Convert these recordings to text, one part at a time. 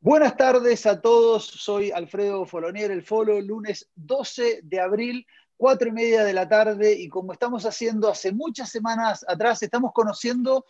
Buenas tardes a todos, soy Alfredo Folonier, el Folo, lunes 12 de abril, cuatro y media de la tarde, y como estamos haciendo hace muchas semanas atrás, estamos conociendo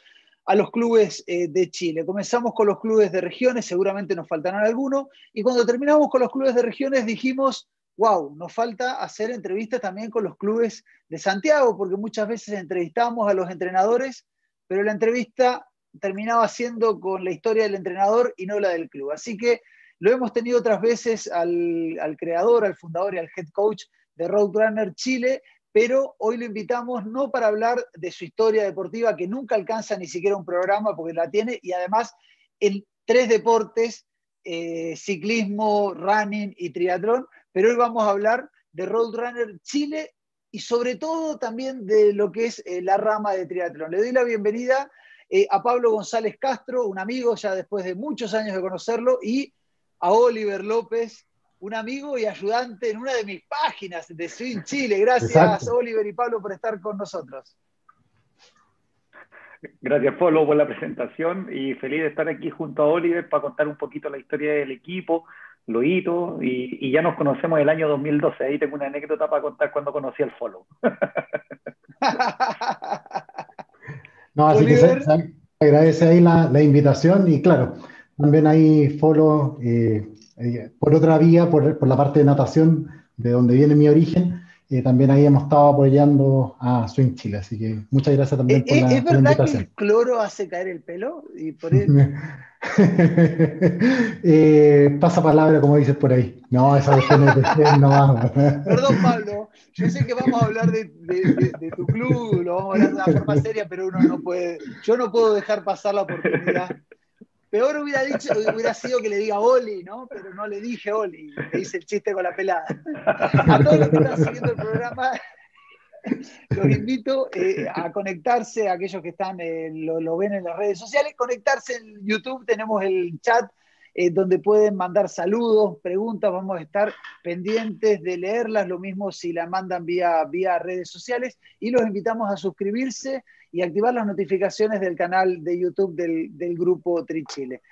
a los clubes eh, de Chile. Comenzamos con los clubes de regiones, seguramente nos faltarán algunos, y cuando terminamos con los clubes de regiones dijimos, wow, nos falta hacer entrevistas también con los clubes de Santiago, porque muchas veces entrevistamos a los entrenadores, pero la entrevista terminaba siendo con la historia del entrenador y no la del club. Así que lo hemos tenido otras veces al, creador, al fundador y al head coach de Roadrunner Chile, pero hoy lo invitamos no para hablar de su historia deportiva, que nunca alcanza ni siquiera un programa porque la tiene, y además en tres deportes, eh, ciclismo, running y triatlón, pero hoy vamos a hablar de Roadrunner Chile y sobre todo también de lo que es eh, la rama de triatlón. Le doy la bienvenida eh, a Pablo González Castro, un amigo ya después de muchos años de conocerlo, y a Oliver López, un amigo y ayudante en una de mis páginas de Swing Chile. Gracias, Oliver y Pablo, por estar con nosotros. Gracias, Pablo, por la presentación y feliz de estar aquí junto a Oliver para contar un poquito la historia del equipo, lo hito, y, ya nos conocemos el año 2012. Ahí tengo una anécdota para contar cuando conocí al Follow. no, así que se, agradece ahí la, invitación y claro, también ahí Follow. Eh, eh, por otra vía, por, la parte de natación, de donde viene mi origen, eh, también ahí hemos estado apoyando a Swing Chile. Así que muchas gracias también por, ¿Es, la, ¿Es verdad que el cloro hace caer el pelo? Y por eh, pasa palabra, como dices por ahí. No, esa cuestión no va. Perdón, Pablo. Yo sé que vamos a hablar de, de, tu club, lo vamos a hablar de una forma seria, pero uno no puede. Yo no puedo dejar pasar la oportunidad Peor hubiera dicho, hubiera sido que le diga Oli, ¿no? Pero no le dije Oli, le hice el chiste con la pelada. A todos los que están siguiendo el programa, los invito eh, a conectarse, a aquellos que están, eh, lo, ven en las redes sociales, conectarse en YouTube, tenemos el chat eh, donde pueden mandar saludos, preguntas, vamos a estar pendientes de leerlas, lo mismo si la mandan vía, vía redes sociales, y los invitamos a suscribirse y activar las notificaciones del canal de YouTube del, grupo Trichile.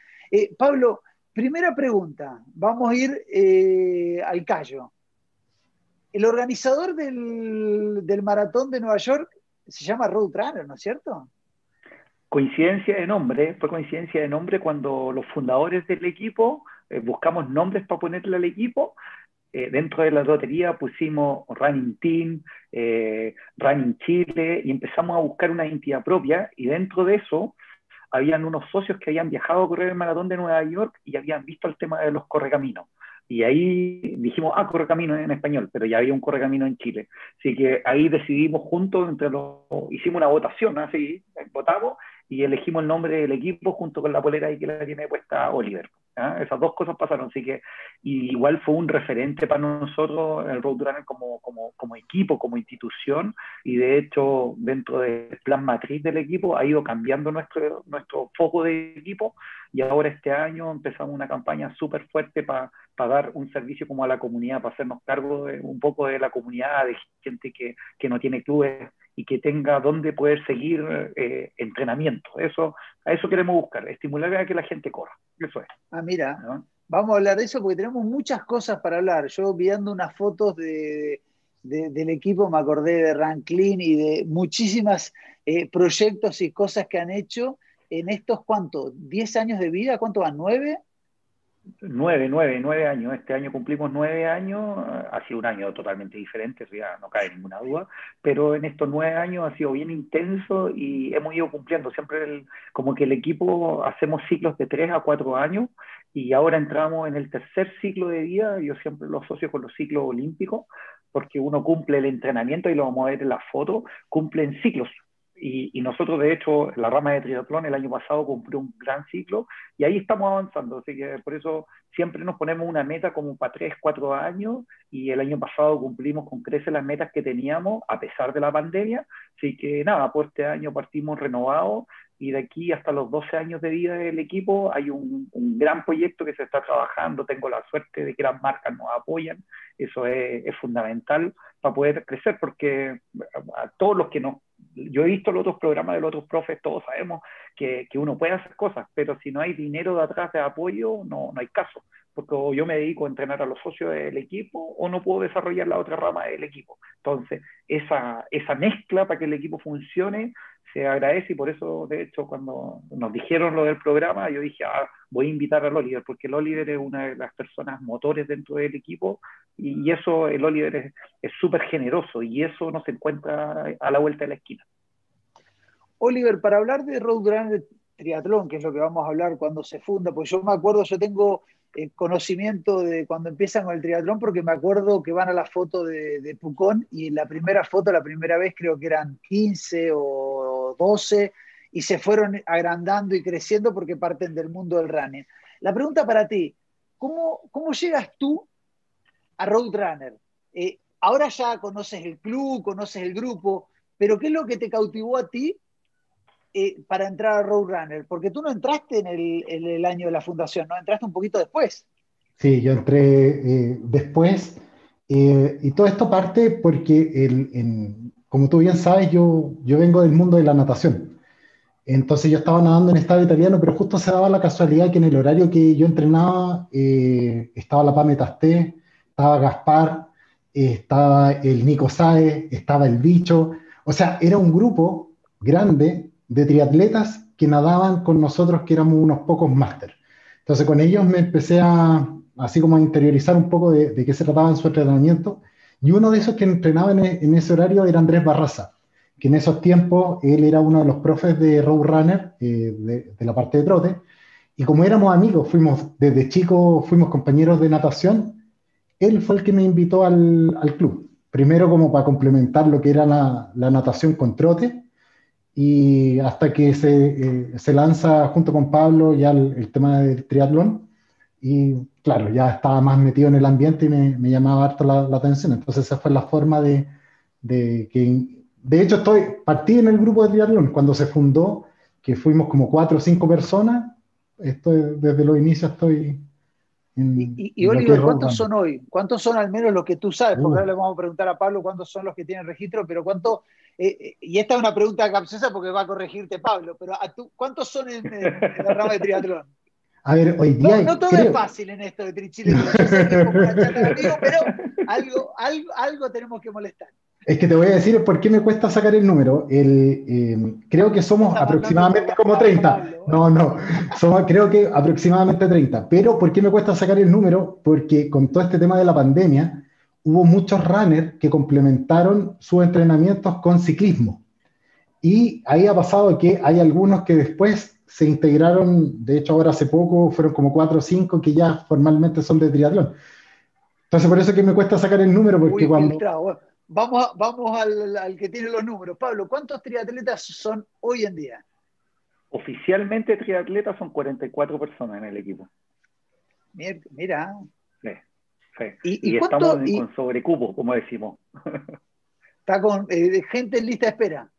Pablo, primera pregunta, vamos a ir al callo. El organizador del, maratón de Nueva York se llama Roadrunner, ¿no es cierto? Coincidencia de nombre, fue coincidencia de nombre cuando los fundadores del equipo eh, buscamos nombres para ponerle al equipo eh, dentro de la lotería pusimos Running Team, eh, Running Chile y empezamos a buscar una identidad propia y dentro de eso habían unos socios que habían viajado a correr el maratón de Nueva York y habían visto el tema de los correcaminos. Y ahí dijimos, ah, correcaminos en español, pero ya había un correcamino en Chile. Así que ahí decidimos juntos, entre los, hicimos una votación, así, votamos y elegimos el nombre del equipo junto con la polera ahí que la tiene puesta Oliver. ¿Ah? Esas dos cosas pasaron, así que igual fue un referente para nosotros el Roadrunner como, como, como, equipo, como institución, y de hecho dentro del plan matriz del equipo ha ido cambiando nuestro, nuestro foco de equipo, y ahora este año empezamos una campaña súper fuerte para dar un servicio como a la comunidad, para hacernos cargo de, un poco de la comunidad, de gente que, que no tiene clubes y que tenga donde poder seguir eh, entrenamiento. Eso, a eso queremos buscar, estimular a que la gente corra. Eso es. Ah, mira, vamos a hablar de eso porque tenemos muchas cosas para hablar. Yo viendo unas fotos de, del equipo me acordé de Ranklin y de muchísimas eh, proyectos y cosas que han hecho en estos, ¿cuánto? ¿10 años de vida? ¿Cuánto van? ¿9? Nueve, nueve, nueve años. Este año cumplimos nueve años. Ha sido un año totalmente diferente, ya no cae ninguna duda. Pero en estos nueve años ha sido bien intenso y hemos ido cumpliendo. Siempre como que el equipo hacemos ciclos de tres a cuatro años y ahora entramos en el tercer ciclo de vida. Yo siempre lo asocio con los ciclos olímpicos porque uno cumple el entrenamiento y lo vamos a ver en la foto, cumplen ciclos. Y, nosotros, de hecho, la rama de triatlón el año pasado cumplió un gran ciclo y ahí estamos avanzando. Así que por eso siempre nos ponemos una meta como para tres, cuatro años y el año pasado cumplimos con creces las metas que teníamos a pesar de la pandemia. Así que nada, por este año partimos renovados y de aquí hasta los 12 años de vida del equipo hay un, un, gran proyecto que se está trabajando. Tengo la suerte de que las marcas nos apoyan. Eso es, es fundamental para poder crecer porque a todos los que nos yo he visto los otros programas de los otros profes, todos sabemos que, que, uno puede hacer cosas, pero si no hay dinero de atrás de apoyo, no, no hay caso, porque o yo me dedico a entrenar a los socios del equipo o no puedo desarrollar la otra rama del equipo. Entonces, esa, esa mezcla para que el equipo funcione se agradece y por eso, de hecho, cuando nos dijeron lo del programa, yo dije, ah, voy a invitar al Oliver, porque el Oliver es una de las personas motores dentro del equipo y, eso, el Oliver es súper generoso y eso no se encuentra a la vuelta de la esquina. Oliver, para hablar de Roadrunner Triatlón, que es lo que vamos a hablar cuando se funda, pues yo me acuerdo, yo tengo eh, conocimiento de cuando empiezan con el triatlón, porque me acuerdo que van a la foto de, de Pucón y la primera foto, la primera vez creo que eran 15 o 12 y se fueron agrandando y creciendo porque parten del mundo del running. La pregunta para ti, ¿cómo, cómo llegas tú a Roadrunner? Eh, ahora ya conoces el club, conoces el grupo, pero ¿qué es lo que te cautivó a ti eh, para entrar a Roadrunner? Porque tú no entraste en el, año de la fundación, ¿no? Entraste un poquito después. Sí, yo entré eh, después. y todo esto parte porque, el, como tú bien sabes, yo, yo vengo del mundo de la natación. Entonces yo estaba nadando en estado italiano, pero justo se daba la casualidad que en el horario que yo entrenaba eh, estaba la Pame Tasté, estaba Gaspar, estaba el Nico Saez, estaba el Bicho. O sea, era un grupo grande de triatletas que nadaban con nosotros, que éramos unos pocos máster. Entonces con ellos me empecé a, así como a interiorizar un poco de, qué se trataba en su entrenamiento. Y uno de esos que entrenaba en, en ese horario era Andrés Barraza que en esos tiempos él era uno de los profes de Roadrunner, eh, de, la parte de trote, y como éramos amigos, fuimos desde chico, fuimos compañeros de natación, él fue el que me invitó al, club. Primero como para complementar lo que era la, natación con trote, y hasta que se, eh, se lanza junto con Pablo ya el, tema del triatlón, y claro, ya estaba más metido en el ambiente y me, me llamaba harto la, la, atención. Entonces esa fue la forma de, de que de hecho, estoy, partí en el grupo de triatlón cuando se fundó, que fuimos como cuatro o cinco personas. Estoy, desde los inicios estoy. En, y, Oliver, ¿cuántos son hoy? ¿Cuántos son al menos los que tú sabes? Porque ahora le vamos a preguntar a Pablo cuántos son los que tienen registro, pero cuántos. Eh, eh, y esta es una pregunta capciosa porque va a corregirte Pablo, pero a tú, ¿cuántos son en, la rama de triatlón? A ver, hoy día. No, todo es fácil en esto de Trichile, pero algo, algo, algo tenemos que molestar. Es que te voy a decir por qué me cuesta sacar el número. El, eh, creo que somos aproximadamente como 30. No, no, somos, creo que aproximadamente 30. Pero ¿por qué me cuesta sacar el número? Porque con todo este tema de la pandemia, hubo muchos runners que complementaron sus entrenamientos con ciclismo. Y ahí ha pasado que hay algunos que después se integraron, de hecho ahora hace poco fueron como 4 o 5 que ya formalmente son de triatlón. Entonces por eso es que me cuesta sacar el número, porque cuando... Vamos, vamos al, que tiene los números. Pablo, ¿cuántos triatletas son hoy en día? Oficialmente triatletas son 44 personas en el equipo. Mira. Sí, ¿Y, estamos con sobrecupo, como decimos. Está con eh, gente en lista de espera.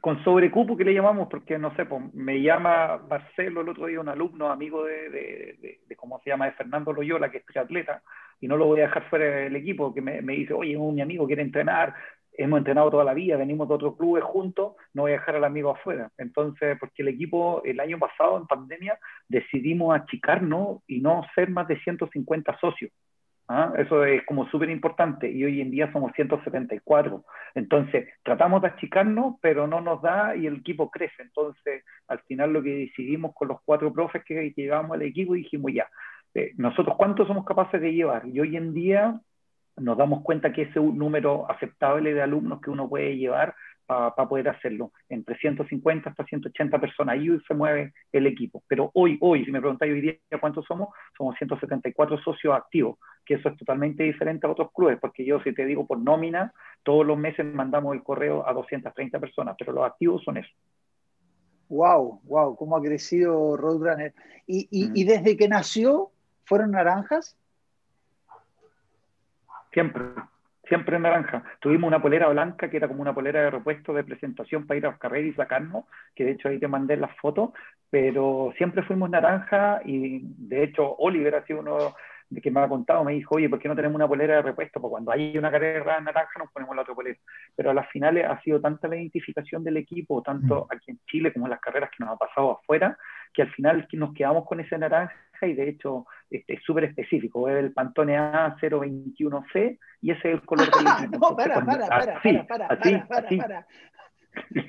Con sobrecupo que le llamamos, porque no sé, pues, me llama Marcelo el otro día, un alumno, amigo de, de, de, ¿cómo se llama?, de Fernando Loyola, que es triatleta, y no lo voy a dejar fuera del equipo, que me, dice, oye, mi amigo quiere entrenar, hemos entrenado toda la vida, venimos de otros clubes juntos, no voy a dejar al amigo afuera. Entonces, porque el equipo, el año pasado, en pandemia, decidimos achicarnos y no ser más de 150 socios. ¿Ah? Eso es como súper importante y hoy en día somos 174. Entonces, tratamos de achicarnos, pero no nos da y el equipo crece. Entonces, al final lo que decidimos con los cuatro profes que, llegamos al equipo, dijimos ya, eh, nosotros cuántos somos capaces de llevar. Y hoy en día nos damos cuenta que ese número aceptable de alumnos que uno puede llevar para poder hacerlo. Entre 150 hasta 180 personas, ahí se mueve el equipo. Pero hoy, hoy, si me preguntáis hoy día cuántos somos, somos 174 socios activos, que eso es totalmente diferente a otros clubes, porque yo si te digo por nómina, todos los meses mandamos el correo a 230 personas, pero los activos son eso. Wow, wow, cómo ha crecido Roadrunner. ¿Y, y, y mm. desde que nació, fueron naranjas? Siempre siempre naranja. Tuvimos una polera blanca que era como una polera de repuesto de presentación para ir a los carreras y sacarnos, que de hecho ahí te mandé las fotos, pero siempre fuimos naranja y de hecho Oliver ha sido uno de que me ha contado, me dijo, oye, ¿por qué no tenemos una polera de repuesto? Porque cuando hay una carrera naranja nos ponemos la otra polera. Pero a las finales ha sido tanta la identificación del equipo, tanto mm. aquí en Chile como en las carreras que nos ha pasado afuera, que al final nos quedamos con ese naranja y de hecho este, súper específico. Es el Pantone A021C y ese es el color del ah, No, para, Entonces, para, para, así, para, para, así, para, para,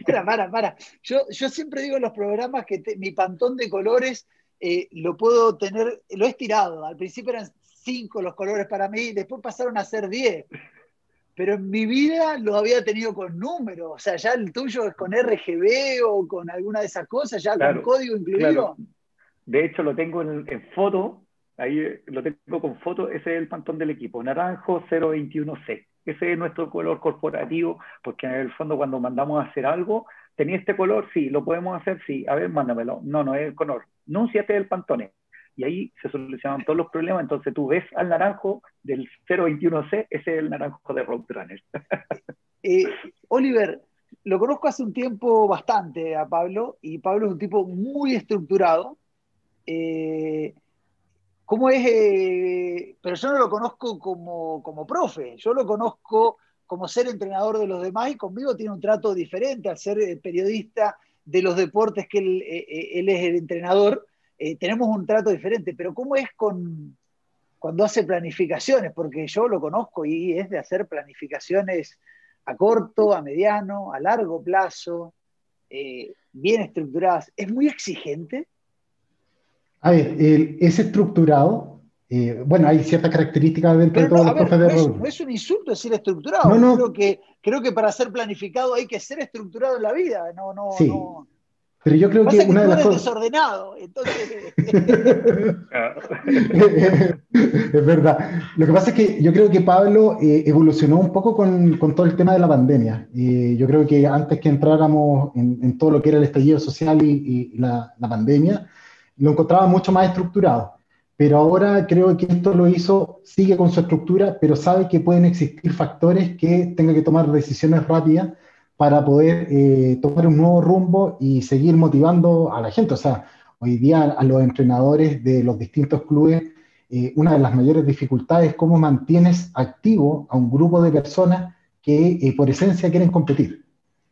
para, para, para. Yo, yo siempre digo en los programas que mi pantón de colores eh, lo puedo tener, lo he estirado. Al principio eran cinco los colores para mí, después pasaron a ser diez pero en mi vida lo había tenido con números, o sea, ya el tuyo es con RGB o con alguna de esas cosas, ya claro, con código incluido. De hecho, lo tengo en, foto, ahí lo tengo con foto, ese es el pantón del equipo, naranjo 021C. Ese es nuestro color corporativo, porque en el fondo cuando mandamos a hacer algo, ¿tenía este color? Sí, ¿lo podemos hacer? Sí, a ver, mándamelo. No, no es el color. No, si este es el Pantone. Y ahí se solucionan todos los problemas. Entonces tú ves al naranjo del 021C, ese es el naranjo de Roadrunner. eh, Oliver, lo conozco hace un tiempo bastante a Pablo, y Pablo es un tipo muy estructurado. Eh, ¿Cómo es? Eh, pero yo no lo conozco como, como profe, yo lo conozco como ser entrenador de los demás y conmigo tiene un trato diferente al ser eh, periodista de los deportes que él, él es el entrenador. tenemos un trato diferente, pero ¿cómo es con, cuando hace planificaciones? Porque yo lo conozco y es de hacer planificaciones a corto, a mediano, a largo plazo, bien estructuradas. ¿Es muy exigente? A ver, es estructurado. Eh, bueno, hay ciertas características dentro de todos los profes de no no es un insulto decir estructurado. No, no. Creo, que, creo que para ser planificado hay que ser estructurado en la vida. No, no, sí. Pero yo creo que, una de las cosas. desordenado, entonces. es verdad. Lo que pasa es que yo creo que Pablo eh, evolucionó un poco con, con, todo el tema de la pandemia. Y yo creo que antes que entráramos en, en todo lo que era el estallido social y, y la, la, pandemia, lo encontraba mucho más estructurado. Pero ahora creo que esto lo hizo, sigue con su estructura, pero sabe que pueden existir factores que tenga que tomar decisiones rápidas para poder eh, tomar un nuevo rumbo y seguir motivando a la gente. O sea, hoy día a los entrenadores de los distintos clubes, eh, una de las mayores dificultades es cómo mantienes activo a un grupo de personas que eh, por esencia quieren competir.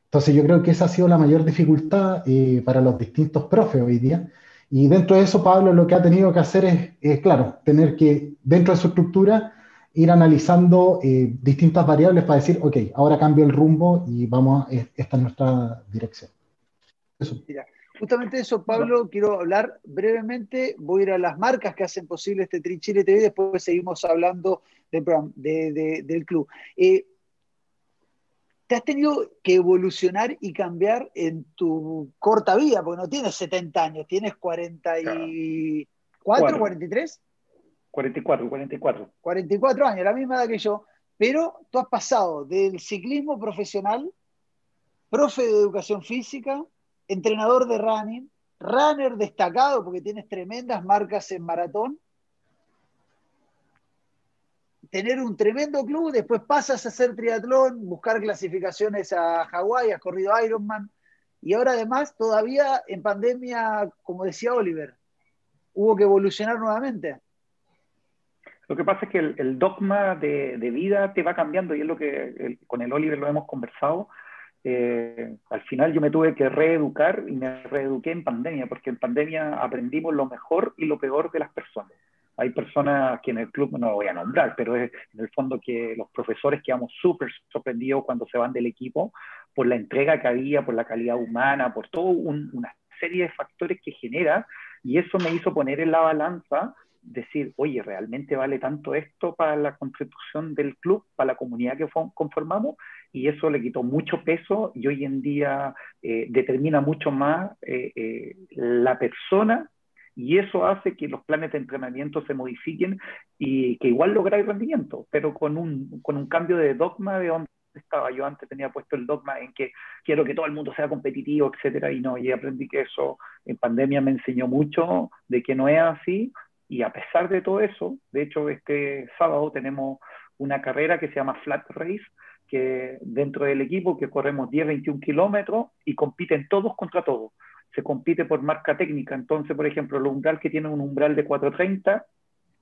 Entonces yo creo que esa ha sido la mayor dificultad para los distintos profes hoy día, y dentro de eso, Pablo lo que ha tenido que hacer es, claro, tener que, dentro de su estructura, ir analizando eh, distintas variables para decir, ok, ahora cambio el rumbo y vamos, a, esta es nuestra dirección. Eso. Mira, justamente eso, Pablo, quiero hablar brevemente. Voy a ir a las marcas que hacen posible este Trinchile TV después seguimos hablando del, del club. Eh, te has tenido que evolucionar y cambiar en tu corta vida, porque no tienes 70 años, tienes 44, 43? 44, 44. 44 años, la misma edad que yo, pero tú has pasado del ciclismo profesional, profe de educación física, entrenador de running, runner destacado porque tienes tremendas marcas en maratón, tener un tremendo club, después pasas a hacer triatlón, buscar clasificaciones a Hawái, has corrido Ironman, y ahora además todavía en pandemia, como decía Oliver, hubo que evolucionar nuevamente. Lo que pasa es que el, dogma de, vida te va cambiando y es lo que con el Oliver lo hemos conversado. Eh, al final yo me tuve que reeducar y me reeduqué en pandemia, porque en pandemia aprendimos lo mejor y lo peor de las personas. Hay personas que en el club, no voy a nombrar, pero es en el fondo que los profesores quedamos súper sorprendidos cuando se van del equipo por la entrega que había, por la calidad humana, por toda una serie de factores que genera, y eso me hizo poner en la balanza decir, oye, ¿realmente vale tanto esto para la constitución del club, para la comunidad que conformamos? Y eso le quitó mucho peso y hoy en día eh, determina mucho más eh, eh, la persona y eso hace que los planes de entrenamiento se modifiquen y que igual lográis rendimiento, pero con un, con un cambio de dogma de donde estaba. Yo antes tenía puesto el dogma en que quiero que todo el mundo sea competitivo, etcétera, y no, y aprendí que eso en pandemia me enseñó mucho de que no es así, y a pesar de todo eso, de hecho este sábado tenemos una carrera que se llama Flat Race, que dentro del equipo que corremos 10, 21 kilómetros y compiten todos contra todos se compite por marca técnica. Entonces, por ejemplo, el umbral que tiene un umbral de 430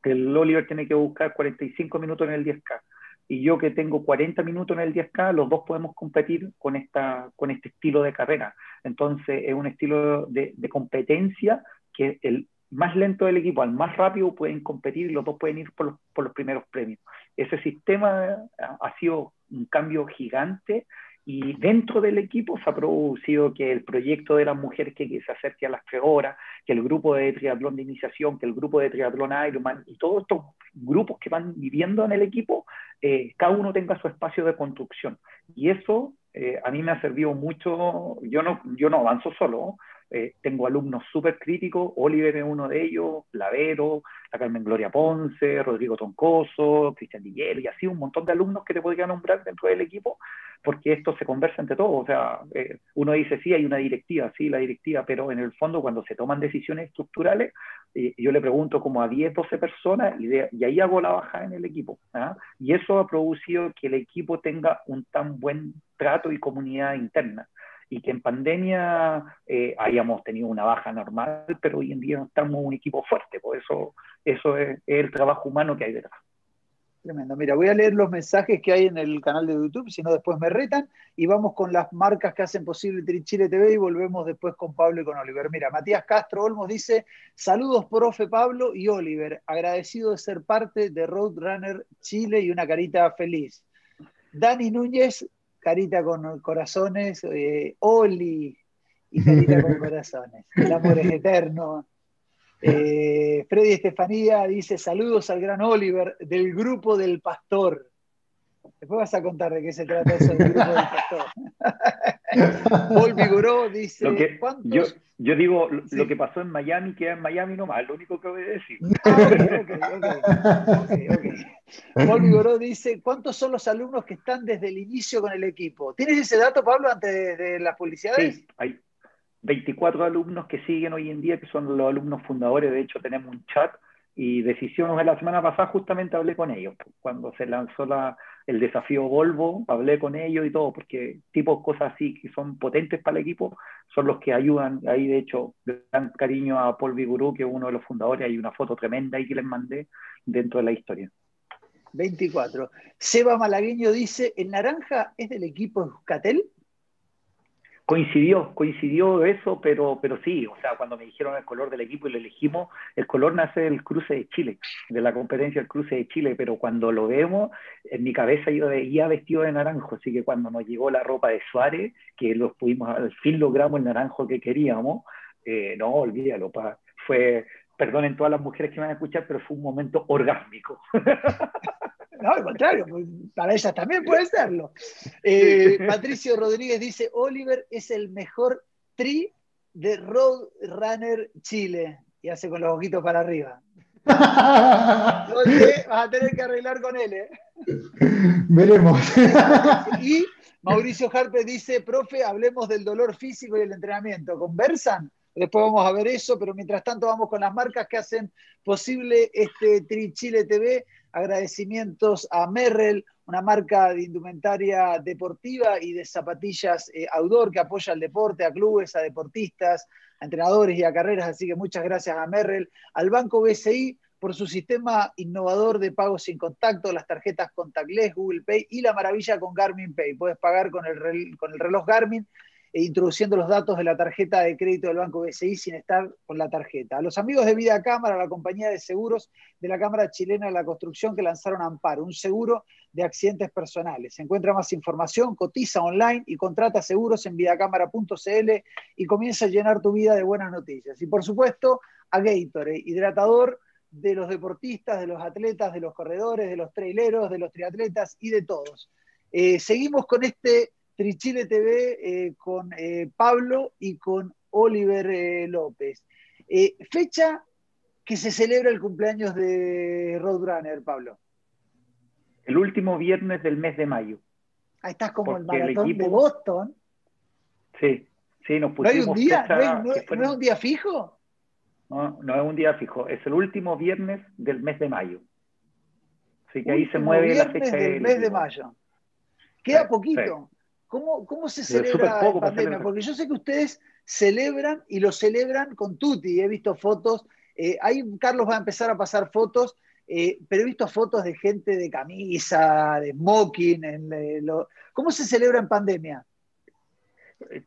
que el Oliver tiene que buscar 45 minutos en el 10K y yo que tengo 40 minutos en el 10K, los dos podemos competir con, esta, con este estilo de carrera. Entonces es un estilo de, de competencia que el más lento del equipo al más rápido pueden competir y los dos pueden ir por los, por los primeros premios. Ese sistema ha sido un cambio gigante y dentro del equipo se ha producido que el proyecto de las mujeres que, se acerque a las tres horas, que el grupo de triatlón de iniciación, que el grupo de triatlón Ironman y todos estos grupos que van viviendo en el equipo, eh, cada uno tenga su espacio de construcción. Y eso eh, a mí me ha servido mucho, yo no, yo no avanzo solo, eh, tengo alumnos súper críticos, Oliver es uno de ellos, Lavero, la Carmen Gloria Ponce, Rodrigo Toncoso, Cristian Dillero, y así un montón de alumnos que te podría nombrar dentro del equipo, porque esto se conversa entre todos. O sea, eh, uno dice, sí, hay una directiva, sí, la directiva, pero en el fondo cuando se toman decisiones estructurales, eh, yo le pregunto como a 10, 12 personas y, y ahí hago la baja en el equipo. ¿ah? Y eso ha producido que el equipo tenga un tan buen trato y comunidad interna y que en pandemia eh, hayamos tenido una baja normal, pero hoy en día estamos un equipo fuerte, por eso eso es, el trabajo humano que hay detrás. Tremendo. Mira, voy a leer los mensajes que hay en el canal de YouTube, si no después me retan, y vamos con las marcas que hacen posible Chile TV y volvemos después con Pablo y con Oliver. Mira, Matías Castro Olmos dice, saludos profe Pablo y Oliver, agradecido de ser parte de Roadrunner Chile y una carita feliz. Dani Núñez carita con corazones, eh, Oli y carita con corazones. El amor es eterno. Eh, Freddy Estefanía dice saludos al gran Oliver del grupo del pastor. Después vas a contar de qué se trata eso del grupo del pastor. Paul Vigoró dice, ¿cuántos? Yo digo, lo que pasó en Miami queda en Miami nomás, lo único que voy a decir. Ah, okay, Paul Vigoró dice, ¿cuántos son los alumnos que están desde el inicio con el equipo? ¿Tienes ese dato, Pablo, antes de, las publicidades? Sí, hay 24 alumnos que siguen hoy en día, que son los alumnos fundadores. De hecho, tenemos un chat y decisiones la semana pasada justamente hablé con ellos, cuando se lanzó la, el desafío Volvo, hablé con ellos y todo, porque tipo cosas así que son potentes para el equipo son los que ayudan. Ahí, de hecho, dan cariño a Paul Vigurú, que es uno de los fundadores. Hay una foto tremenda ahí que les mandé dentro de la historia. 24. Seba Malagueño dice: ¿El naranja es del equipo Euskatel? Coincidió, coincidió eso, pero, pero sí, o sea, cuando me dijeron el color del equipo y lo elegimos, el color nace del cruce de Chile, de la competencia del cruce de Chile, pero cuando lo vemos, en mi cabeza yo veía vestido de naranjo, así que cuando nos llegó la ropa de Suárez, que los pudimos, al fin logramos el naranjo que queríamos, eh, no, olvídalo, fue, perdonen todas las mujeres que van a escuchar, pero fue un momento orgásmico. No, al contrario, pues, para ellas también puede serlo. Eh, Patricio Rodríguez dice, Oliver es el mejor tri de Road Runner Chile. Y hace con los ojitos para arriba. vas a tener que arreglar con él, ¿eh? Veremos. y Mauricio Harpe dice, profe, hablemos del dolor físico y el entrenamiento. ¿Conversan? Después vamos a ver eso, pero mientras tanto vamos con las marcas que hacen posible este Tri Chile TV agradecimientos a Merrell, una marca de indumentaria deportiva y de zapatillas eh, outdoor que apoya al deporte, a clubes, a deportistas, a entrenadores y a carreras. Así que muchas gracias a Merrell, al Banco BCI por su sistema innovador de pago sin contacto, las tarjetas contactless, Google Pay y la maravilla con Garmin Pay. Puedes pagar con el, con el reloj Garmin introduciendo los datos de la tarjeta de crédito del Banco BCI sin estar con la tarjeta. A los amigos de Vida Cámara, la compañía de seguros de la Cámara Chilena de la Construcción que lanzaron Amparo, un seguro de accidentes personales. Se encuentra más información, cotiza online y contrata seguros en vidacámara.cl y comienza a llenar tu vida de buenas noticias. Y por supuesto, a Gatorade, hidratador de los deportistas, de los atletas, de los corredores, de los traileros, de los triatletas y de todos. Eh, seguimos con este Trichile TV eh, con eh, Pablo y con Oliver eh, López. fecha que se celebra el cumpleaños de Roadrunner, Pablo. El último viernes del mes de mayo. Ahí estás como el maratón de Boston. Sí, sí, nos pusimos. ¿No hay un día? ¿No, es un día fijo? No, no es un día fijo. Es el último viernes del mes de mayo. Así que ahí se mueve la fecha del mes de mayo. Queda poquito. ¿Cómo, se celebra la pandemia? Porque yo sé que ustedes celebran y lo celebran con Tuti. He visto fotos. Eh, ahí Carlos va a empezar a pasar fotos eh, pero he visto fotos de gente de camisa, de smoking. En, ¿Cómo se celebra en pandemia?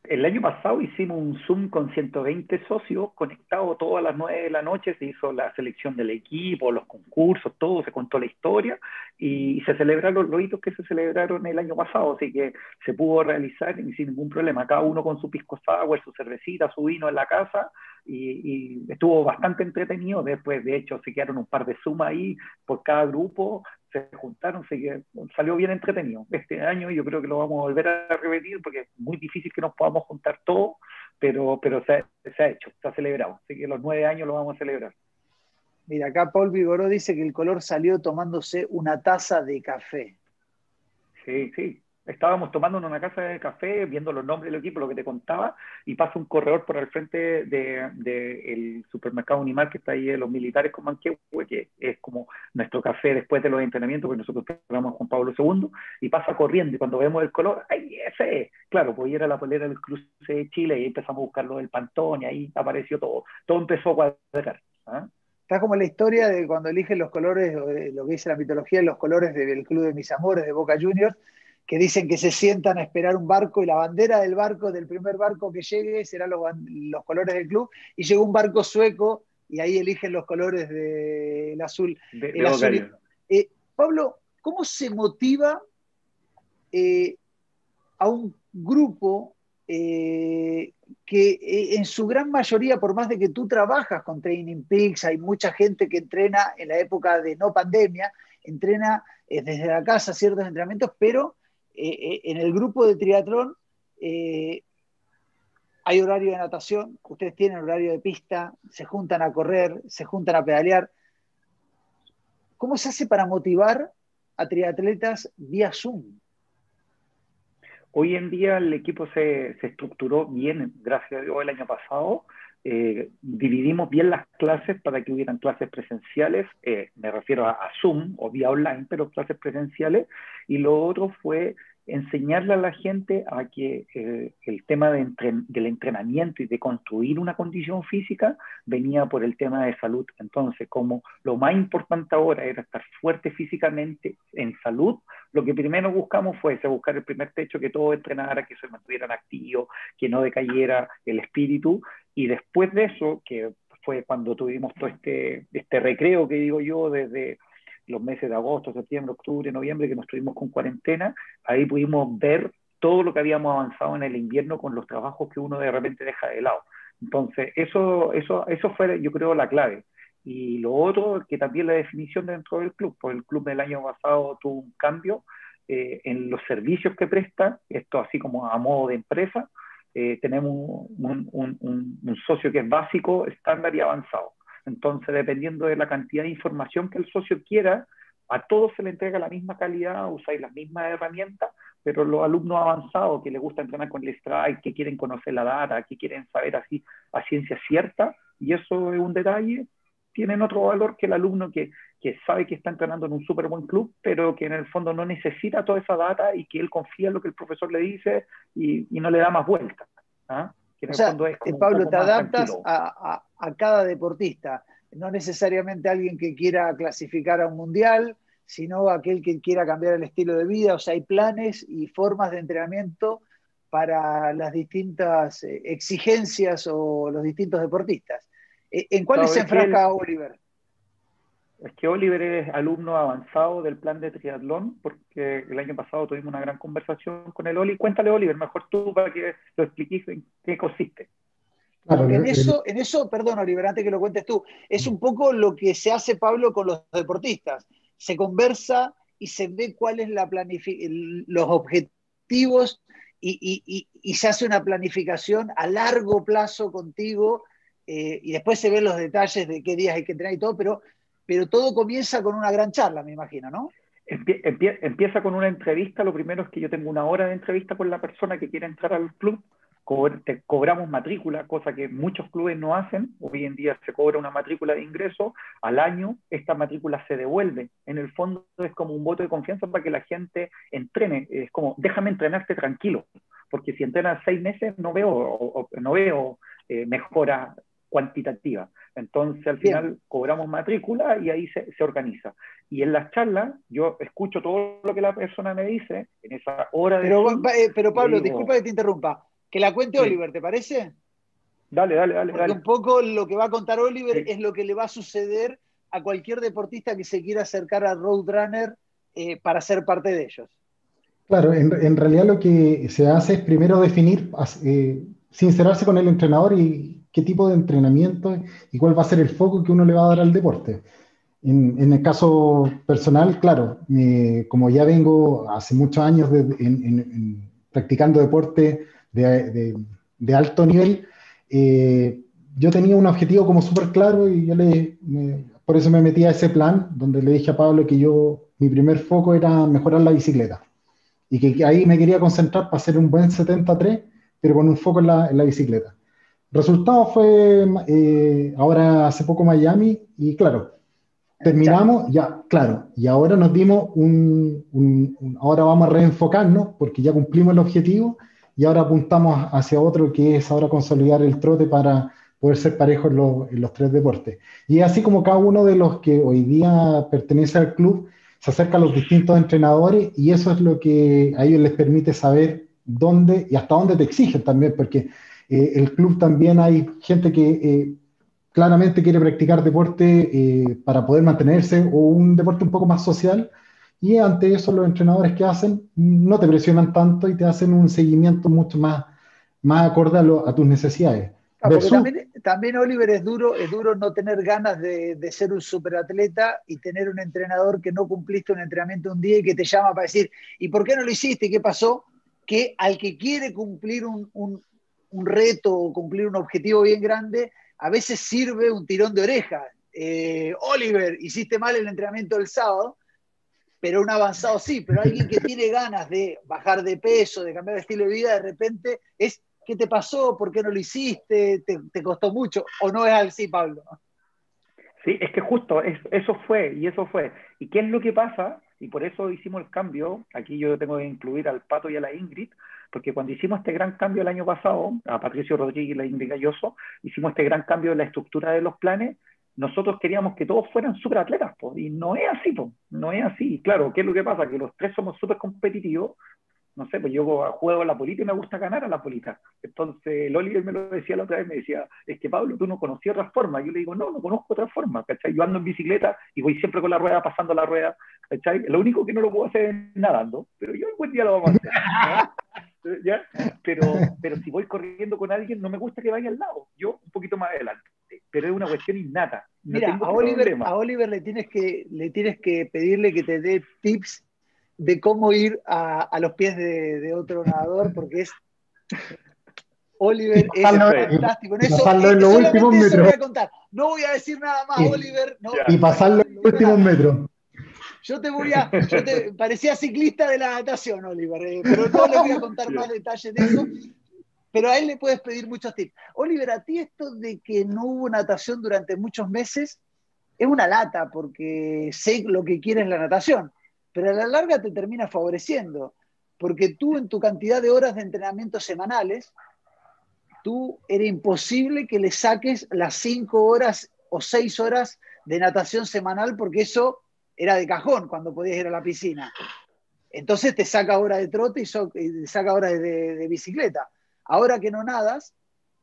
El año pasado hicimos un Zoom con 120 socios conectados todas las 9 de la noche, se hizo la selección del equipo, los concursos, todo, se contó la historia y se celebraron los hitos que se celebraron el año pasado, así que se pudo realizar sin ningún problema, cada uno con su pisco sour, su cervecita, su vino en la casa y, estuvo bastante entretenido, después de hecho se quedaron un par de Zoom ahí por cada grupo se juntaron, se, salió bien entretenido. Este año yo creo que lo vamos a volver a repetir porque es muy difícil que nos podamos juntar todos, pero, pero se, se ha hecho, se ha celebrado. Así que los nueve años lo vamos a celebrar. Mira, acá Paul Vigoró dice que el color salió tomándose una taza de café. Sí, sí, estábamos tomando en una casa de café, viendo los nombres del equipo, lo que te contaba, y pasa un corredor por el frente del de, supermercado Unimar que está ahí de los militares con Manquehue, que es como nuestro café después de los entrenamientos, porque nosotros programamos con Pablo II, y pasa corriendo, y cuando vemos el color, ¡ay, ese! Claro, pues era la polera del cruce de Chile, y empezamos a buscarlo del Pantón, y ahí apareció todo, todo empezó a cuadrar. ¿ah? Está como la historia de cuando eligen los colores, lo que dice la mitología, los colores del Club de Mis Amores, de Boca Juniors, que dicen que se sientan a esperar un barco y la bandera del barco, del primer barco que llegue, serán los, colores del club. Y llegó un barco sueco y ahí eligen los colores del azul. Eh, Pablo, ¿cómo se motiva eh, a un grupo eh, que en su gran mayoría, por más de que tú trabajas con Training Peaks, hay mucha gente que entrena en la época de no pandemia, entrena desde la casa ciertos entrenamientos, pero eh, eh, en el grupo de triatlón eh, hay horario de natación, ustedes tienen horario de pista, se juntan a correr, se juntan a pedalear. ¿Cómo se hace para motivar a triatletas vía Zoom? Hoy en día el equipo se, se estructuró bien, gracias a Dios, el año pasado. Eh, dividimos bien las clases para que hubieran clases presenciales, eh, me refiero a, Zoom o vía online, pero clases presenciales, y lo otro fue enseñarle a la gente a que eh, el tema del entrenamiento y de construir una condición física venía por el tema de salud. Entonces, como lo más importante ahora era estar fuerte físicamente en salud, lo que primero buscamos fue ese, buscar el primer techo, que todo entrenara, que se mantuvieran activos, que no decayera el espíritu, y después de eso, que fue cuando tuvimos todo este, este recreo que digo yo desde los meses de agosto, septiembre, octubre, noviembre, que nos tuvimos con cuarentena, ahí pudimos ver todo lo que habíamos avanzado en el invierno con los trabajos que uno de repente deja de lado. Entonces, eso, eso, eso fue, yo creo, la clave. Y lo otro, que también la definición dentro del club, pues el club del año pasado tuvo un cambio eh, en los servicios que presta, esto así como a modo de empresa, eh, tenemos un, un, un, socio que es básico, estándar y avanzado. Entonces, dependiendo de la cantidad de información que el socio quiera, a todos se le entrega la misma calidad, usáis las mismas herramientas, pero los alumnos avanzados que les gusta entrenar con el strike, que quieren conocer la data, que quieren saber así a ciencia cierta, y eso es un detalle, tienen otro valor que el alumno que, que sabe que está entrenando en un súper buen club, pero que en el fondo no necesita toda esa data y que él confía en lo que el profesor le dice y, no le da más vueltas. ¿ah? O sea, Pablo, te adaptas a, a, cada deportista, no necesariamente alguien que quiera clasificar a un mundial, sino aquel que quiera cambiar el estilo de vida. O sea, hay planes y formas de entrenamiento para las distintas eh, exigencias o los distintos deportistas. Eh, ¿En cuáles se enfrasca Oliver? Es que Oliver es alumno avanzado del plan de triatlón, porque el año pasado tuvimos una gran conversación con el Oli. Cuéntale, Oliver, mejor tú para que lo expliques en qué consiste. en, eso, en eso, perdón, Oliver, antes que lo cuentes tú, es un poco lo que se hace, Pablo, con los deportistas. Se conversa y se ve cuáles la los objetivos y, y, se hace una planificación a largo plazo contigo eh, y después se ven los detalles de qué días hay que entrenar y todo, pero pero todo comienza con una gran charla, me imagino, ¿no? empieza con una entrevista, lo primero es que yo tengo una hora de entrevista con la persona que quiere entrar al club, te cobramos matrícula, cosa que muchos clubes no hacen, hoy en día se cobra una matrícula de ingreso, al año esta matrícula se devuelve, en el fondo es como un voto de confianza para que la gente entrene, es como déjame entrenarte tranquilo, porque si entrenas seis meses no veo, no veo eh, mejora cuantitativa. Entonces, al final cobramos matrícula y ahí se, se, organiza. Y en las charlas, yo escucho todo lo que la persona me dice en esa hora de. Pero, eh, pero Pablo, disculpa que te interrumpa. Que la cuente Oliver, ¿te parece? Dale, dale, dale. Porque un poco lo que va a contar Oliver es lo que le va a suceder a cualquier deportista que se quiera acercar a Roadrunner eh, para ser parte de ellos. Claro, en, en, realidad lo que se hace es primero definir, eh, sincerarse con el entrenador y qué tipo de entrenamiento y cuál va a ser el foco que uno le va a dar al deporte. En, en el caso personal, claro, como ya vengo hace muchos años practicando deporte de, de, alto nivel, eh, yo tenía un objetivo como súper claro y yo le, por eso me metí a ese plan donde le dije a Pablo que yo, mi primer foco era mejorar la bicicleta y que ahí me quería concentrar para hacer un buen 73, pero con un foco en la, en la bicicleta. Resultado fue eh, ahora hace poco Miami y claro, terminamos, ya, claro, y ahora nos dimos un, un, ahora vamos a reenfocarnos porque ya cumplimos el objetivo y ahora apuntamos hacia otro que es ahora consolidar el trote para poder ser parejos en los, en los tres deportes. Y así como cada uno de los que hoy día pertenece al club se acerca a los distintos entrenadores y eso es lo que a ellos les permite saber dónde y hasta dónde te exigen también, porque eh, el club también hay gente que eh, claramente quiere practicar deporte eh, para poder mantenerse o un deporte un poco más social y ante eso los entrenadores que hacen no te presionan tanto y te hacen un seguimiento mucho más, más acorde a, a tus necesidades. también, también, Oliver, es duro, es duro no tener ganas de, de, ser un superatleta y tener un entrenador que no cumpliste un entrenamiento un día y que te llama para decir, ¿y por qué no lo hiciste? ¿Y qué pasó? Que al que quiere cumplir un, un, un reto o cumplir un objetivo bien grande, a veces sirve un tirón de oreja. Eh, Oliver, hiciste mal el entrenamiento del sábado, pero un avanzado sí, pero alguien que tiene ganas de bajar de peso, de cambiar de estilo de vida, de repente es, ¿qué te pasó? ¿Por qué no lo hiciste? ¿Te, costó mucho? ¿O no es así, Pablo? Sí, es que justo eso fue y eso fue. ¿Y qué es lo que pasa? Y por eso hicimos el cambio, aquí yo tengo que incluir al Pato y a la Ingrid, porque cuando hicimos este gran cambio el año pasado, a Patricio Rodríguez y la Ingrid Galloso, hicimos este gran cambio en la estructura de los planes, nosotros queríamos que todos fueran súper atletas, y no es así, no es así. Claro, ¿qué es lo que pasa? Que los tres somos súper competitivos, no sé, pues yo juego a la polita y me gusta ganar a la polita. Entonces, el Oliver me lo decía la otra vez, me decía, es que Pablo, tú no conocías otra forma. Yo le digo, no, no conozco otra forma, ¿cachai? Yo ando en bicicleta y voy siempre con la rueda, pasando la rueda, ¿cachai? Lo único que no lo puedo hacer es nadando, pero yo algún día lo vamos a hacer. ¿Ya? Pero, pero si voy corriendo con alguien, no me gusta que vaya al lado, yo un poquito más adelante pero es una cuestión innata. Mira, a Oliver, a Oliver, le, tienes que, le tienes que pedirle que te dé tips de cómo ir a, a los pies de, de, otro nadador, porque es. Oliver es fantástico. En eso, en los últimos metros. Voy a contar. No voy a decir nada más, Oliver. No, y pasarlo en los últimos metros. Yo te voy a. Yo te, parecía ciclista de la natación, Oliver, eh, pero no le voy a contar más detalles de eso pero a él le puedes pedir muchos tips. Oliver, a ti esto de que no hubo natación durante muchos meses es una lata, porque sé lo que quieres la natación, pero a la larga te termina favoreciendo, porque tú en tu cantidad de horas de entrenamiento semanales, tú era imposible que le saques las cinco horas o seis horas de natación semanal, porque eso era de cajón cuando podías ir a la piscina. Entonces te saca horas de trote y, saca horas de, bicicleta. Ahora que no nadas,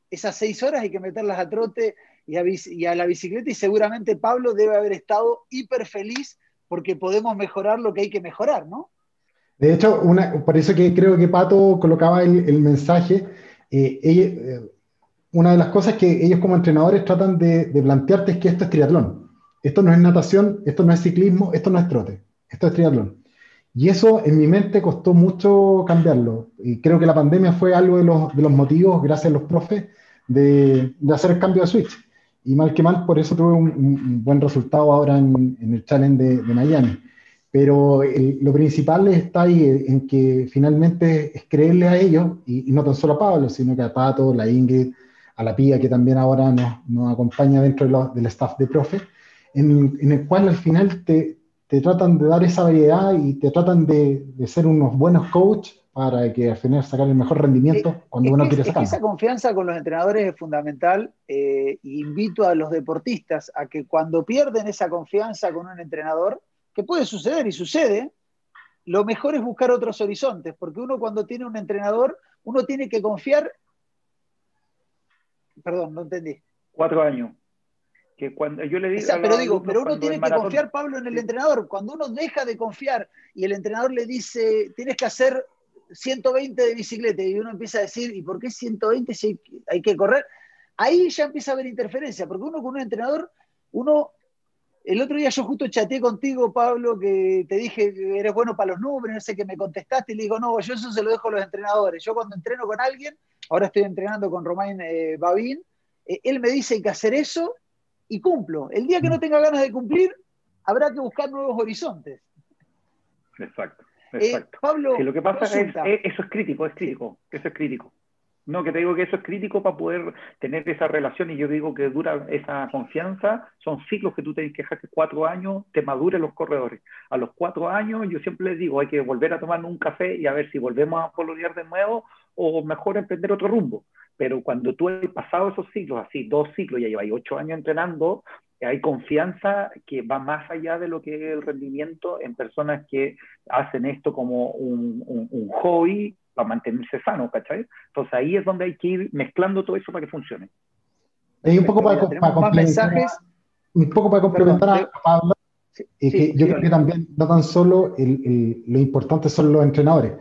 esas seis horas hay que meterlas a trote y a, la bicicleta y seguramente Pablo debe haber estado hiper feliz porque podemos mejorar lo que hay que mejorar, ¿no? De hecho, por eso que creo que Pato colocaba el, mensaje, eh, eh, una de las cosas que ellos como entrenadores tratan de, de, plantearte es que esto es triatlón. Esto no es natación, esto no es ciclismo, esto no es trote, esto es triatlón. Y eso en mi mente costó mucho cambiarlo. Y creo que la pandemia fue algo de los, de los motivos, gracias a los profes, de, de, hacer el cambio de switch. Y mal que mal, por eso tuve un, un buen resultado ahora en, en el challenge de, de Miami. Pero el, lo principal está ahí en que finalmente es creerle a ellos, y, y, no tan solo a Pablo, sino que a Pato, la Ingrid, a la Pía, que también ahora nos, nos acompaña dentro de lo, del staff de profe, en, en el cual al final te, te tratan de dar esa variedad y te tratan de, de ser unos buenos coaches para que al final sacar el mejor rendimiento eh, cuando uno quiere sacar. Esa confianza con los entrenadores es fundamental. Eh, invito a los deportistas a que cuando pierden esa confianza con un entrenador, que puede suceder y sucede, lo mejor es buscar otros horizontes, porque uno cuando tiene un entrenador, uno tiene que confiar. Perdón, no entendí. Cuatro años. Que cuando yo le digo. pero digo, pero uno tiene que confiar, Pablo, en el entrenador. Cuando uno deja de confiar y el entrenador le dice, tienes que hacer 120 de bicicleta y uno empieza a decir, ¿y por qué 120 si hay que correr? Ahí ya empieza a haber interferencia, porque uno con un entrenador, uno, el otro día yo justo chateé contigo, Pablo, que te dije que eres bueno para los números, no sé qué me contestaste, y le digo, no, yo eso se lo dejo a los entrenadores. Yo cuando entreno con alguien, ahora estoy entrenando con Romain eh, Babín, eh, él me dice hay que hacer eso y cumplo. El día que no tenga ganas de cumplir, habrá que buscar nuevos horizontes. Exacto. Eh, Exacto. Pablo, lo que pasa es, que eso es crítico, es crítico, eso es crítico. No, que te digo que eso es crítico para poder tener esa relación y yo digo que dura esa confianza, son ciclos que tú tienes que dejar que cuatro años te maduren los corredores. A los cuatro años yo siempre les digo, hay que volver a tomar un café y a ver si volvemos a colorear de nuevo o mejor emprender otro rumbo. Pero cuando tú has pasado esos ciclos, así dos ciclos, ya llevas ocho años entrenando, hay confianza que va más allá de lo que es el rendimiento en personas que hacen esto como un, un, hobby para mantenerse sano, ¿cachai? Entonces ahí es donde hay que ir mezclando todo eso para que funcione. Y un poco para, complementar, un poco para complementar a Pablo, que yo creo que también no tan solo lo importante son los entrenadores,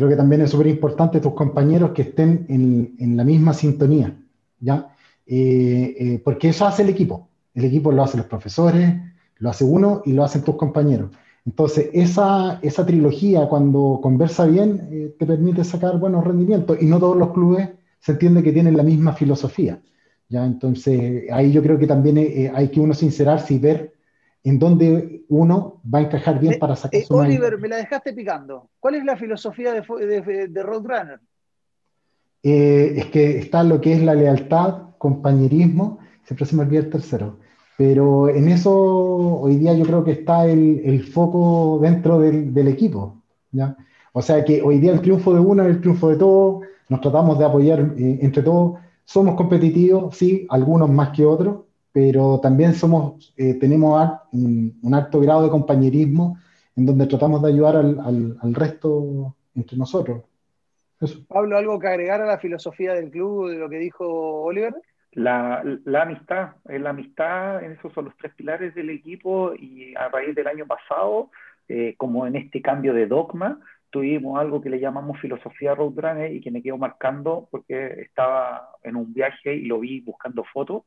creo que también es súper importante tus compañeros que estén en, en la misma sintonía, ¿ya? Eh, eh, porque eso hace el equipo. El equipo lo hacen los profesores, lo hace uno y lo hacen tus compañeros. Entonces, esa, esa trilogía, cuando conversa bien, eh, te permite sacar buenos rendimientos. Y no todos los clubes se entiende que tienen la misma filosofía. ¿ya? Entonces, ahí yo creo que también eh, hay que uno sincerarse y ver en dónde uno va a encajar bien eh, para sacar su Oliver, me la dejaste picando. ¿Cuál es la filosofía de, de, de Roadrunner? es que está lo que es la lealtad, compañerismo siempre se me olvida el tercero. Pero en eso hoy día yo creo que está el, el foco dentro del, del, equipo. ¿ya? O sea que hoy día el triunfo de uno es el triunfo de todos, nos tratamos de apoyar eh, entre todos, somos competitivos, sí, algunos más que otros, pero también somos, eh, tenemos un, un, alto grado de compañerismo en donde tratamos de ayudar al, al, al resto entre nosotros. Pablo, ¿algo que agregar a la filosofía del club de lo que dijo Oliver? La, la, amistad, la amistad, esos son los tres pilares del equipo y a raíz del año pasado, eh, como en este cambio de dogma, tuvimos algo que le llamamos filosofía Roadrunner y que me quedó marcando porque estaba en un viaje y lo vi buscando fotos,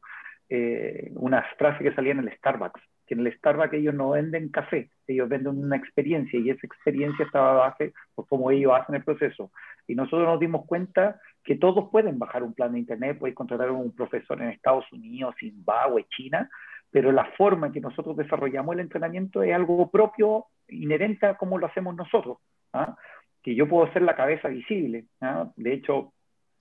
eh, unas frases que salían en el Starbucks, que en el Starbucks ellos no venden café, ellos venden una experiencia y esa experiencia estaba base por cómo ellos hacen el proceso. Y nosotros nos dimos cuenta que todos pueden bajar un plan de internet, puedes contratar a un profesor en Estados Unidos, Zimbabue, China, pero la forma en que nosotros desarrollamos el entrenamiento es algo propio, inherente a cómo lo hacemos nosotros. ¿ah? Que yo puedo ser la cabeza visible. ¿ah? De hecho,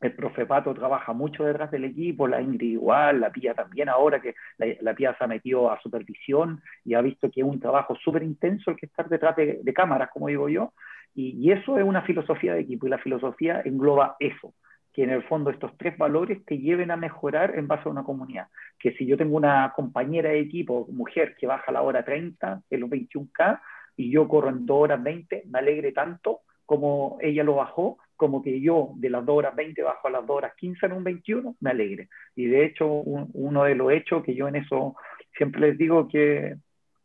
el profe Pato trabaja mucho detrás del equipo, la Ingrid igual, la Pía también ahora que la, la se ha metido a supervisión y ha visto que es un trabajo súper intenso el que estar detrás de, de cámaras, como digo yo, y, y, eso es una filosofía de equipo y la filosofía engloba eso, que en el fondo estos tres valores te lleven a mejorar en base a una comunidad. Que si yo tengo una compañera de equipo, mujer, que baja la hora 30 en los 21K y yo corro en 2 horas 20, me alegre tanto como ella lo bajó, como que yo de las 2 horas 20 bajo a las 2 horas 15 en un 21, me alegre. Y de hecho, un, uno de los hechos que yo en eso siempre les digo que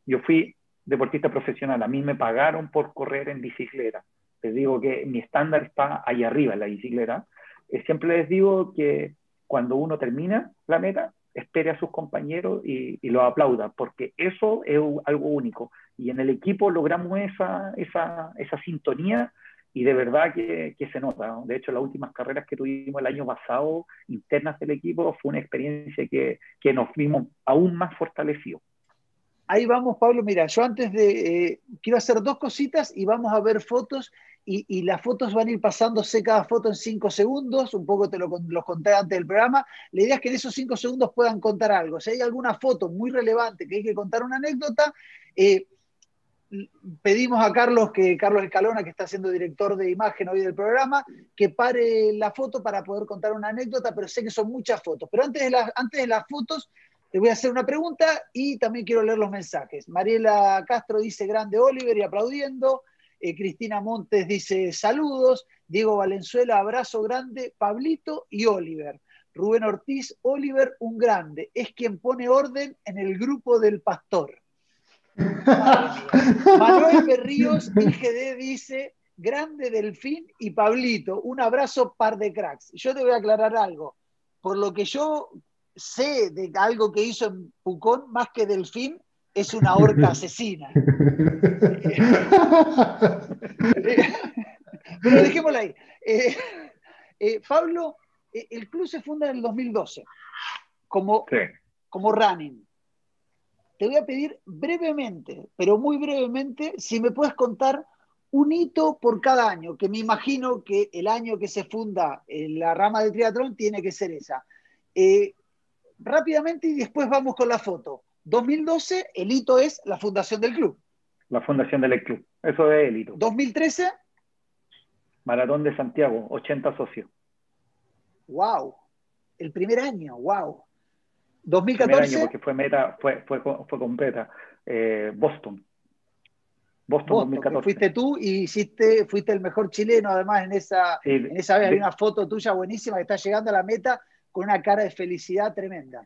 yo fui deportista profesional, a mí me pagaron por correr en bicicleta. Les digo que mi estándar está ahí arriba en la bicicleta eh, siempre les digo que cuando uno termina la meta, espere a sus compañeros y, y lo aplauda, porque eso es algo único. Y en el equipo logramos esa, esa, esa sintonía y de verdad que, que se nota. De hecho, las últimas carreras que tuvimos el año pasado, internas del equipo, fue una experiencia que, que nos vimos aún más fortalecidos. Ahí vamos, Pablo. Mira, yo antes de. Eh, quiero hacer dos cositas y vamos a ver fotos y, las fotos van a ir pasándose cada foto en cinco segundos, un poco te lo, conté antes del programa. La idea es que en esos cinco segundos puedan contar algo. Si hay alguna foto muy relevante que hay que contar una anécdota, eh, pedimos a Carlos, que Carlos Escalona, que está siendo director de imagen hoy del programa, que pare la foto para poder contar una anécdota, pero sé que son muchas fotos. Pero antes de, antes de las fotos, te voy a hacer una pregunta y también quiero leer los mensajes. Mariela Castro dice grande Oliver y aplaudiendo. Eh, Cristina Montes dice saludos. Diego Valenzuela, abrazo grande. Pablito y Oliver. Rubén Ortiz, Oliver, un grande. Es quien pone orden en el grupo del pastor. Manuel Berríos, IGD, dice, grande Delfín y Pablito, un abrazo par de cracks. Yo te voy a aclarar algo. Por lo que yo sé de algo que hizo en Pucón, más que Delfín, es una orca asesina. Pero dejémosla ahí. Eh, eh, Pablo, eh, el club se funda en el 2012 como, como running te voy a pedir brevemente, pero muy brevemente, si me puedes contar un hito por cada año, que me imagino que el año que se funda en la rama de triatlón tiene que ser esa. Eh, rápidamente y después vamos con la foto. 2012, el hito es la fundación del club. La fundación del club, eso es el hito. 2013. Maratón de Santiago, 80 socios. ¡Wow! El primer año, wow. 2014. Año porque fue meta, fue, fue, fue completa. Eh, Boston. Boston, 2014. Fuiste tú y hiciste, fuiste el mejor chileno, además, en esa, en esa vez. Hay una foto tuya buenísima que está llegando a la meta con una cara de felicidad tremenda.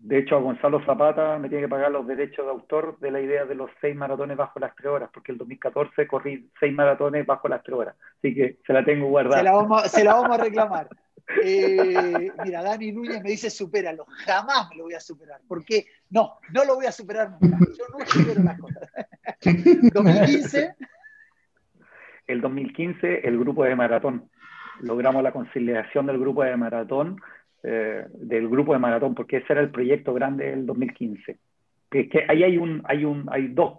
De hecho, a Gonzalo Zapata me tiene que pagar los derechos de autor de la idea de los seis maratones bajo las tres horas, porque el 2014 corrí seis maratones bajo las tres horas. Así que se la tengo guardada. Se la vamos, se la vamos a reclamar. Eh, mira, Dani Núñez me dice supéralo. Jamás me lo voy a superar. Porque no, no lo voy a superar nunca. Yo no supero las cosas. 2015. El 2015, el grupo de maratón. Logramos la conciliación del grupo de maratón, eh, del grupo de maratón, porque ese era el proyecto grande del 2015. Que, que ahí hay un, hay un, hay dos.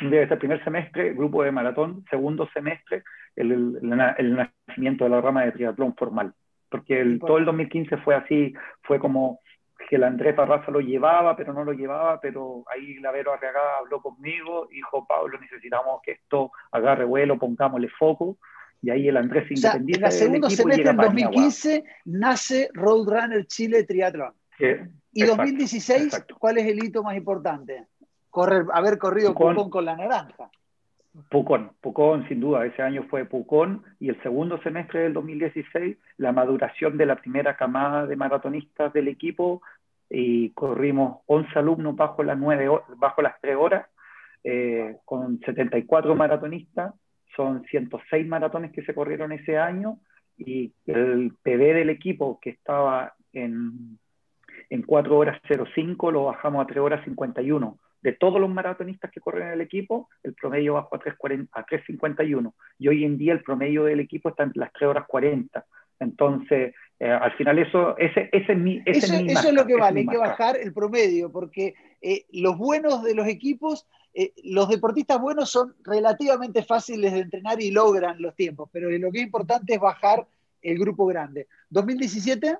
Debe ser primer semestre, grupo de maratón, segundo semestre, el, el nacimiento de la rama de triatlón formal porque todo el 2015 fue así, fue como que el Andrés Parraza lo llevaba, pero no lo llevaba, pero ahí Lavero Arriaga habló conmigo, dijo, Pablo, necesitamos que esto agarre vuelo, pongámosle foco, y ahí el Andrés o sea, En el segundo semestre del 2015 nace Roadrunner Chile Triatlón. y 2016, ¿cuál es el hito más importante? Correr, haber corrido con, con la naranja. Pucón, Pucón sin duda, ese año fue Pucón y el segundo semestre del 2016 la maduración de la primera camada de maratonistas del equipo y corrimos 11 alumnos bajo las, 9, bajo las 3 horas eh, con 74 maratonistas, son 106 maratones que se corrieron ese año y el PB del equipo que estaba en, en 4 horas 05 lo bajamos a 3 horas 51 de todos los maratonistas que corren en el equipo, el promedio bajó a 3.51. Y hoy en día el promedio del equipo está en las 3 horas 40. Entonces, eh, al final eso, ese, ese es mi... eso, es lo que vale, hay que bajar el promedio, porque eh, los buenos de los equipos, eh, los deportistas buenos son relativamente fáciles de entrenar y logran los tiempos, pero lo que es importante es bajar el grupo grande. ¿2017?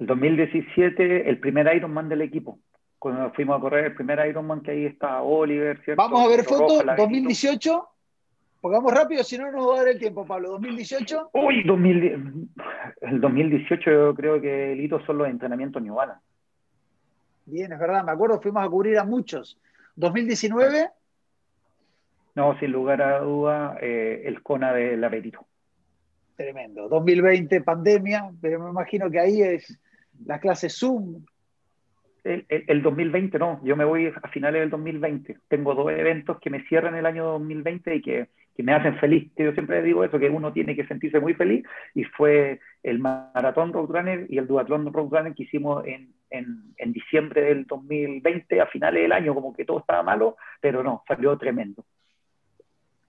El 2017, el primer Ironman del equipo cuando fuimos a correr el primer Ironman, que ahí está Oliver, ¿cierto? Vamos a ver fotos, 2018. Pongamos rápido, si no nos va a dar el tiempo, Pablo. 2018. Uy, 2000, el 2018 yo creo que el hito son los entrenamientos New Balance. Bien, es verdad, me acuerdo, fuimos a cubrir a muchos. 2019. No, sin lugar a duda, eh, el CONA del apetito. Tremendo. 2020, pandemia, pero me imagino que ahí es la clase Zoom, el, 2020 no, yo me voy a finales del 2020. Tengo dos eventos que me cierran el año 2020 y que, que, me hacen feliz. Yo siempre digo eso, que uno tiene que sentirse muy feliz y fue el Maratón Roadrunner y el Duatlón Roadrunner que hicimos en, en, en, diciembre del 2020, a finales del año, como que todo estaba malo, pero no, salió tremendo.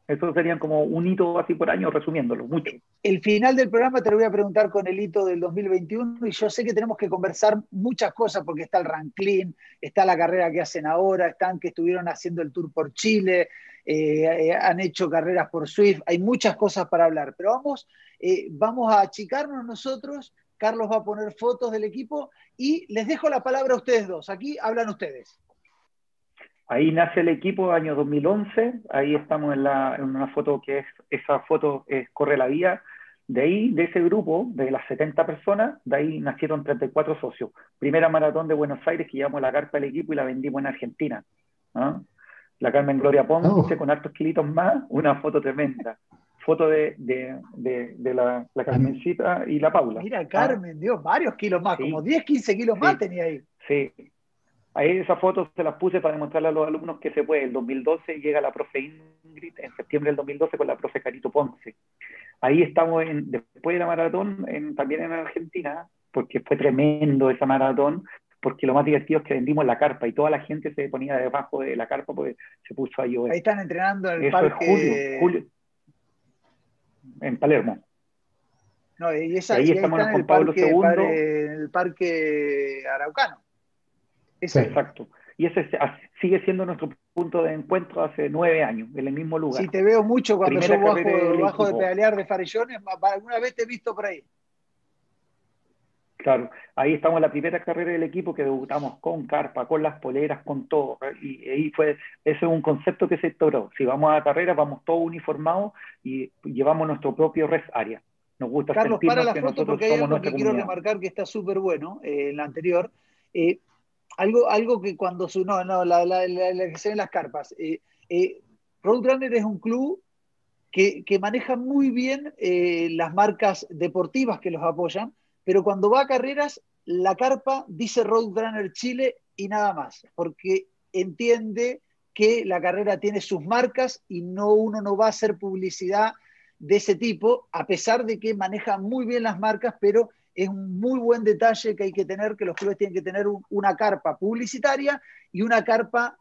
Eso serían como un hito así por año, resumiéndolo, mucho. El final del programa te lo voy a preguntar con el hito del 2021 y yo sé que tenemos que conversar muchas cosas porque está el Ranklin, está la carrera que hacen ahora, están que estuvieron haciendo el tour por Chile, eh, eh, han hecho carreras por Swift, hay muchas cosas para hablar, pero vamos, eh, vamos a achicarnos nosotros, Carlos va a poner fotos del equipo y les dejo la palabra a ustedes dos, aquí hablan ustedes. Ahí nace el equipo, año 2011, ahí estamos en, la, en una foto que es, esa foto es Corre la Vía, de ahí, de ese grupo, de las 70 personas, de ahí nacieron 34 socios. Primera maratón de Buenos Aires que llevamos la carpa del equipo y la vendimos en Argentina. La Carmen Gloria Ponce oh. con hartos kilitos más, una foto tremenda. Foto de, de, de, la, la, Carmencita y la Paula. Mira, Carmen, Dios, varios kilos más, como 10, 15 kilos más tenía ahí. Sí, Ahí esas fotos se las puse para demostrarle a los alumnos que se puede. El 2012 llega la profe Ingrid, en septiembre del 2012 con la profe Carito Ponce. Ahí estamos en, después de la maratón, también en Argentina, porque fue tremendo esa maratón, porque lo más divertido es que vendimos la carpa y toda la gente se ponía debajo de la carpa porque se puso a llover. Ahí están entrenando en el parque. julio, en Palermo. No, y, esa, ahí, estamos en el, parque, en el parque Araucano. Exacto. Y ese sigue siendo nuestro punto de encuentro hace nueve años, en el mismo lugar. Sí, te veo mucho cuando yo bajo, bajo de pedalear de farellones, alguna vez te he visto por ahí. Claro, ahí estamos en la primera carrera del equipo que debutamos con carpa, con las poleras, con todo. Y ahí fue, ese es un concepto que se instauró. Si vamos a la carrera, vamos todos uniformados y llevamos nuestro propio res área. Nos gusta Carlos, para la foto porque hay algo que quiero remarcar que está súper bueno eh, en la anterior. Eh, algo, algo que cuando su. No, no, la, la, la, que se ven las carpas. Eh, eh, Roadrunner es un club que, que maneja muy bien eh, las marcas deportivas que los apoyan, pero cuando va a carreras, la carpa dice Roadrunner Chile y nada más, porque entiende que la carrera tiene sus marcas y no uno no va a hacer publicidad de ese tipo, a pesar de que maneja muy bien las marcas, pero es un muy buen detalle que hay que tener, que los clubes tienen que tener una carpa publicitaria y una carpa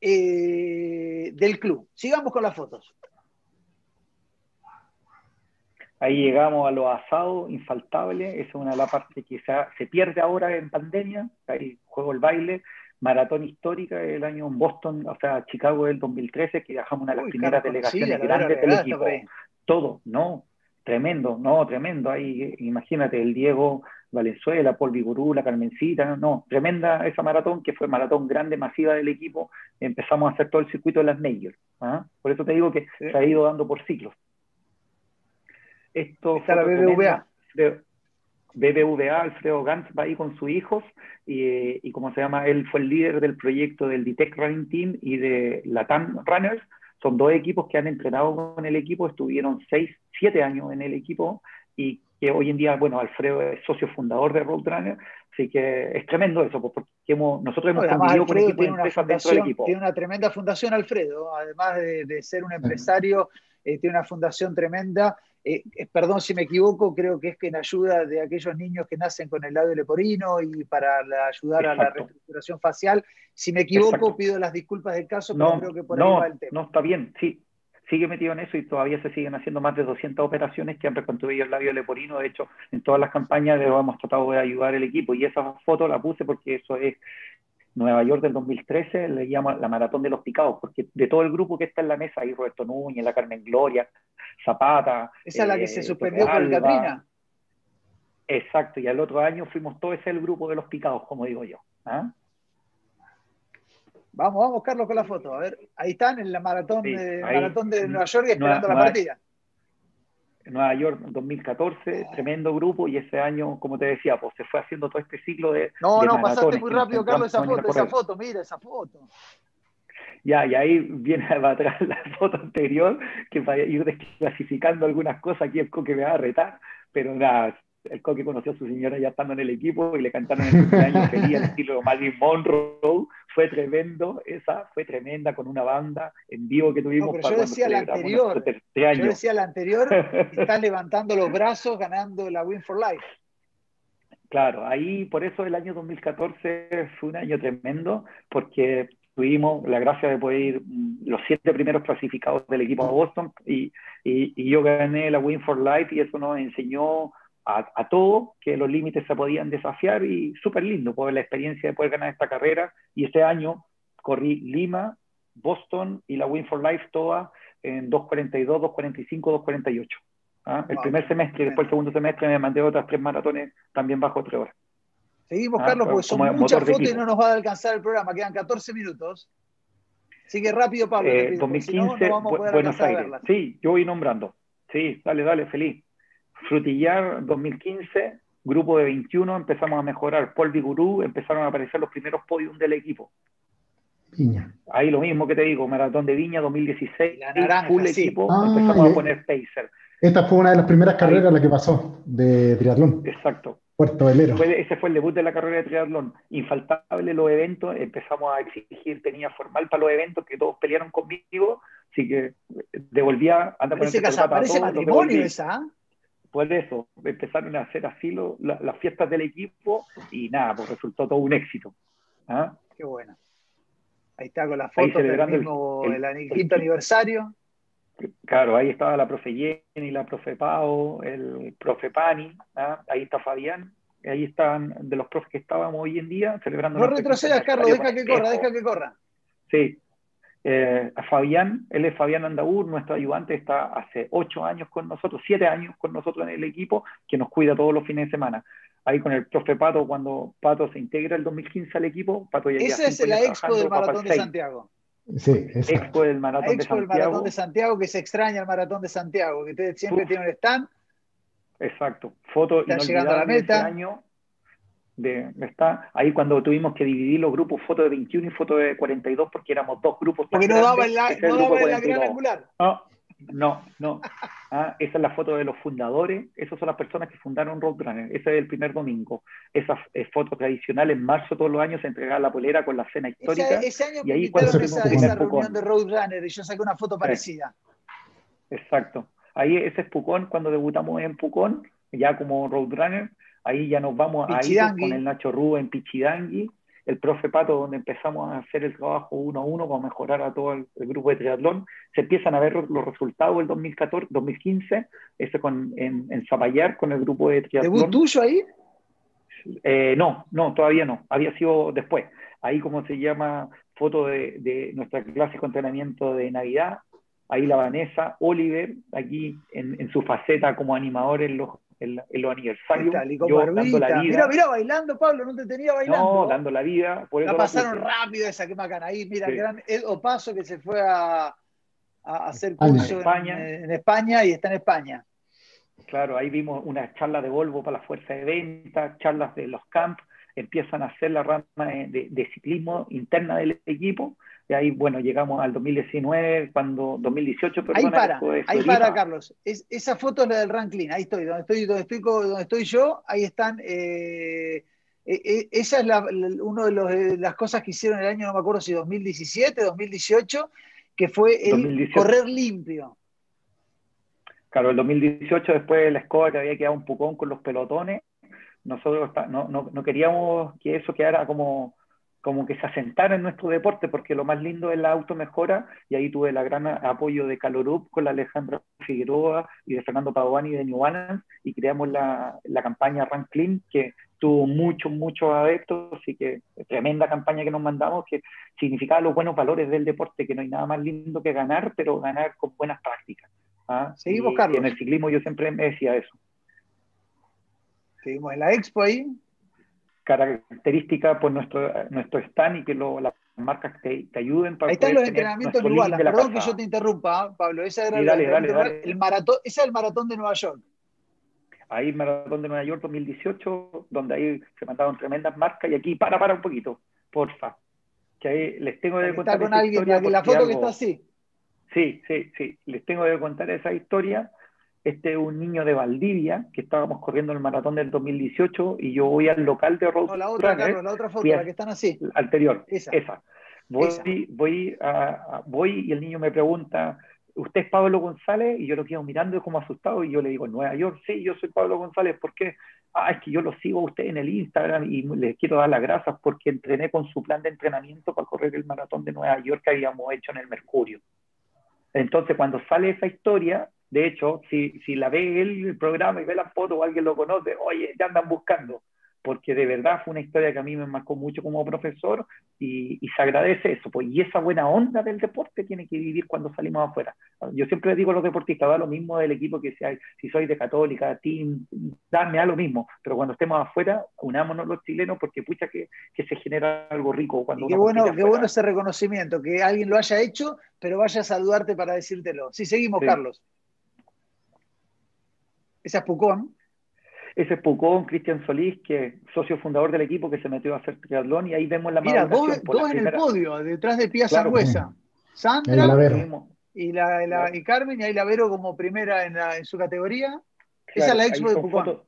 eh, del club. Sigamos con las fotos. Ahí llegamos a los asados infaltables, esa es una de las partes que se, pierde ahora en pandemia, ahí juego el baile, maratón histórica del año en Boston, o sea, Chicago del 2013, que viajamos una de las primeras delegaciones grandes del equipo. Todo, ¿no? Tremendo, no, tremendo. Ahí, imagínate, el Diego Valenzuela, Paul Vigurú, la Carmencita, no, tremenda esa maratón, que fue maratón grande, masiva del equipo. Empezamos a hacer todo el circuito de las majors. ¿ah? Por eso te digo que se ha ido dando por ciclos. Esto Está la BBVA. BBVA, Alfredo Gantz va ahí con sus hijos y, y como se llama, él fue el líder del proyecto del Detect Running Team y de la TAM Runners, son dos equipos que han entrenado con el equipo, estuvieron seis, siete años en el equipo y que hoy en día, bueno, Alfredo es socio fundador de Roadrunner, así que es tremendo eso, porque hemos, nosotros hemos convivido con equipos de empresas dentro del equipo. Tiene una tremenda fundación, Alfredo, además de, ser un empresario, eh, tiene una fundación tremenda. Eh, eh, perdón si me equivoco, creo que es que en ayuda de aquellos niños que nacen con el labio leporino y para ayudar a la reestructuración facial. Si me equivoco, pido las disculpas del caso, pero creo que por ahí va el tema. No, está bien, sí, sigue metido en eso y todavía se siguen haciendo más de 200 operaciones que han reconstruido el labio leporino. De hecho, en todas las campañas hemos tratado de ayudar el equipo y esa foto la puse porque eso es Nueva York del 2013, le llama la maratón de los picados, porque de todo el grupo que está en la mesa, hay Roberto Núñez, la Carmen Gloria, Zapata. Esa es la que se eh, suspendió con Catrina. Exacto, y al otro año fuimos todo ese el grupo de los picados, como digo yo. ¿ah? Vamos, vamos, Carlos, con la foto. A ver, ahí están en la maratón, de, maratón de Nueva York esperando la partida. Nueva York 2014, tremendo grupo, y ese año, como te decía, pues se fue haciendo todo este ciclo de. No, no, pasaste muy rápido, Carlos, esa foto, esa foto, mira esa foto. Ya, y ahí viene atrás la foto anterior, que para ir desclasificando algunas cosas, aquí el que me va a retar, pero nada, el Coque conoció a su señora ya estando en el equipo y le cantaron el cumpleaños feliz al estilo Marilyn Monroe. Fue tremendo, esa fue tremenda con una banda en vivo que tuvimos. No, pero yo decía la anterior, yo decía la anterior, está levantando los brazos ganando la Win for Life. Claro, ahí por eso el año 2014 fue un año tremendo, porque tuvimos la gracia de poder ir mm, los siete primeros clasificados del equipo de Boston y, y, y yo gané la Win for Life y eso nos enseñó a, todo, que los límites se podían desafiar y súper lindo poder la experiencia de poder ganar esta carrera. Y este año corrí Lima, Boston y la Win for Life todas en 2.42, 2.45, 2.48. El primer semestre y después el segundo semestre me mandé otras tres maratones también bajo tres horas. Seguimos, ¿Ah? Carlos, porque son muchas fotos y no nos va a alcanzar el programa. Quedan 14 minutos. Sigue rápido, Pablo. 2015, Buenos Aires. Sí, yo voy nombrando. Sí, dale, dale, feliz. Frutillar 2015, grupo de 21, empezamos a mejorar. Paul Vigurú, empezaron a aparecer los primeros podiums del equipo. Viña. Ahí lo mismo que te digo, Maratón de Viña 2016, la naranja, full equipo, ah, empezamos a poner Pacer. Esta fue una de las primeras carreras la que pasó de triatlón. Exacto. Puerto Velero. ese fue el debut de la carrera de triatlón. Infaltable los eventos, empezamos a exigir, tenía formal para los eventos que todos pelearon conmigo, así que devolvía... Parece, casa, parece matrimonio esa. Por eso, empezaron a hacer así las fiestas del equipo y nada, pues resultó todo un éxito. ¿ah? Qué bueno. Ahí está con la foto del mismo, el, quinto aniversario. Claro, ahí estaba la profe Jenny, la profe Pau, el profe Pani, ¿ah? ahí está Fabián, ahí están de los profes que estábamos hoy en día celebrando. No retrocedas, Carlos, deja que corra, deja que corra. Sí, eh, a Fabián, él es Fabián Andaur, nuestro ayudante, está hace ocho años con nosotros, siete años con nosotros en el equipo, que nos cuida todos los fines de semana. Ahí con el profe Pato, cuando Pato se integra el 2015 al equipo, Pato ya Esa es la expo del Maratón de Santiago. Sí, Expo del Maratón de Santiago. Maratón de Santiago, que se extraña el Maratón de Santiago, que ustedes siempre tienen un stand. Exacto. Foto Están llegando a la meta. año de, está ahí cuando tuvimos que dividir los grupos foto de 21 y foto de 42 porque éramos dos grupos porque no daba en la, no daba la gran angular. No no no. Ah, esa es la foto de los fundadores esas son las personas que fundaron Roadrunner ese es el primer domingo. Esas fotos tradicionales en marzo todos los años se entregaba la polera con la cena histórica ese, año y ahí cuando esa, esa reunión de Roadrunner y yo saqué una foto parecida. Exacto. Ahí ese es Pucón cuando debutamos en Pucón ya como Roadrunner Ahí ya nos vamos a ir con el Nacho Rubén en Pichidangui, el profe Pato, donde empezamos a hacer el trabajo uno a uno para mejorar a todo el, grupo de triatlón. Se empiezan a ver los resultados del 2014, 2015, ese con, en, en Zapallar con el grupo de triatlón. ¿Debut tuyo ahí? Eh, no, no, todavía no. Había sido después. Ahí, como se llama, foto de, de nuestra clase de entrenamiento de Navidad. Ahí la Vanessa, Oliver, aquí en, en su faceta como animador en los en, los aniversarios. yo dando la vida. Mira, mira, bailando, Pablo, no te tenía bailando. No, dando la vida. Por la pasaron rápido esa que macana ahí. Mira, gran Ed Opaso que se fue a, a hacer curso en España. En, España y está en España. Claro, ahí vimos una charla de Volvo para la fuerza de venta, charlas de los camps, empiezan a hacer la rama de, de ciclismo interna del equipo y ahí, bueno, llegamos al 2019, cuando 2018, perdón. Ahí para, ahí para, Carlos. Es, esa foto es la del ranking, ahí estoy, donde estoy, donde estoy, donde estoy yo, ahí están. Eh, eh, eh, esa es una de, las cosas que hicieron el año, no me acuerdo si 2017, 2018, que fue el correr limpio. Claro, el 2018, después de la escoba que había quedado un pucón con los pelotones, nosotros no, no, no queríamos que eso quedara como como que se asentara en nuestro deporte, porque lo más lindo es la automejora, y ahí tuve el gran apoyo de Calorup con la Alejandra Figueroa y de Fernando Padovani de New Balance, y creamos la, la campaña Run Clean, que tuvo muchos, muchos adeptos, y que tremenda campaña que nos mandamos, que significaba los buenos valores del deporte, que no hay nada más lindo que ganar, pero ganar con buenas prácticas. ¿ah? Seguimos, Carlos. Y en el ciclismo yo siempre me decía eso. Seguimos en la expo ahí característica por nuestro, nuestro stand y que lo, las marcas te, te, ayuden para Ahí están los entrenamientos en Iguala. Perdón que yo te interrumpa, ¿ah, Pablo. Ese era el, maratón, ese es el maratón de Nueva York. Ahí maratón de Nueva York 2018, donde ahí se mandaron tremendas marcas y aquí para, para un poquito, porfa. Que ahí les tengo que contar. Está con alguien, la, foto que está así. Sí, sí, sí. Les tengo que contar esa historia este es un niño de Valdivia, que estábamos corriendo el maratón del 2018 y yo voy al local de Road no, la otra, Carlos, la otra foto, la que están así. Anterior, esa. Voy, Voy, a, voy y el niño me pregunta, ¿usted es Pablo González? Y yo lo quedo mirando como asustado y yo le digo, ¿en Nueva York? Sí, yo soy Pablo González. ¿Por qué? Ah, es que yo lo sigo a usted en el Instagram y les quiero dar las gracias porque entrené con su plan de entrenamiento para correr el maratón de Nueva York que habíamos hecho en el Mercurio. Entonces, cuando sale esa historia, de hecho, si, si la ve él, el programa, y ve la foto o alguien lo conoce, oye, ya andan buscando. porque de verdad fue una historia que a mí me marcó mucho como profesor y, se agradece eso. Pues, y esa buena onda del deporte tiene que vivir cuando salimos afuera. Yo siempre digo a los deportistas, da lo mismo del equipo que sea, si soy de Católica, Team, dame a lo mismo, pero cuando estemos afuera, unámonos los chilenos porque pucha que, que se genera algo rico. Cuando qué bueno, qué bueno ese reconocimiento, que alguien lo haya hecho, pero vaya a saludarte para decírtelo. Sí, seguimos, Carlos. Esa es Pucón. Ese es Pucón, Cristian Solís, que es socio fundador del equipo que se metió a hacer triatlón y ahí vemos la Mira, dos, en el podio, detrás de Pia Sangüesa. Sandra y, la, y Carmen, y ahí la Vero como primera en, en su categoría. Esa es la expo de Pucón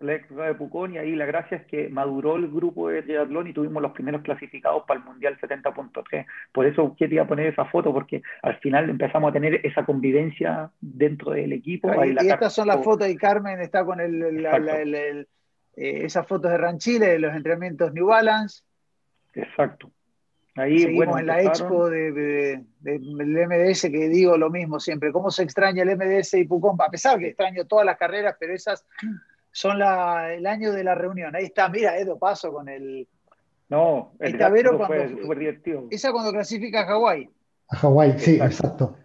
la de Pucón y ahí la gracia es que maduró el grupo de triatlón y tuvimos los primeros clasificados para el Mundial 70.3. Por eso quería poner esa foto, porque al final empezamos a tener esa convivencia dentro del equipo. y, estas son las fotos y Carmen está con el, eh, esas fotos de Ranchile, de los entrenamientos New Balance. Exacto. Ahí, Seguimos en la expo del MDS que digo lo mismo siempre. ¿Cómo se extraña el MDS y Pucón? A pesar que extraño todas las carreras, pero esas son la, el año de la reunión. Ahí está, mira, Edo Paso con el. No, el Tavero cuando, Esa cuando clasifica a Hawái. A Hawái, sí, exacto.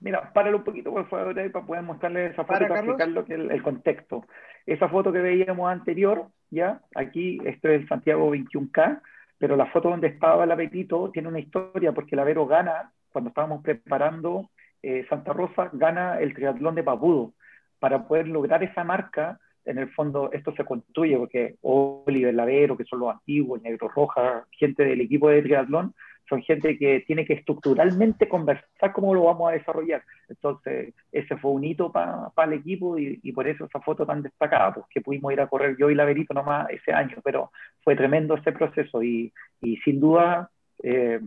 Mira, páralo un poquito por favor para poder mostrarle esa foto para, explicar lo que el, el, contexto. Esa foto que veíamos anterior, ya, aquí, esto es el Santiago 21K, pero la foto donde estaba el apetito tiene una historia porque el Avero gana, cuando estábamos preparando eh, Santa Rosa, gana el triatlón de Papudo. Para poder lograr esa marca, en el fondo esto se construye porque Oliver Lavero, que son los antiguos, Negro Roja, gente del equipo de triatlón, son gente que tiene que estructuralmente conversar cómo lo vamos a desarrollar. Entonces, ese fue un hito para el equipo y, por eso esa foto tan destacada, pues que pudimos ir a correr yo y Laverito nomás ese año, pero fue tremendo ese proceso y, y sin duda, eh,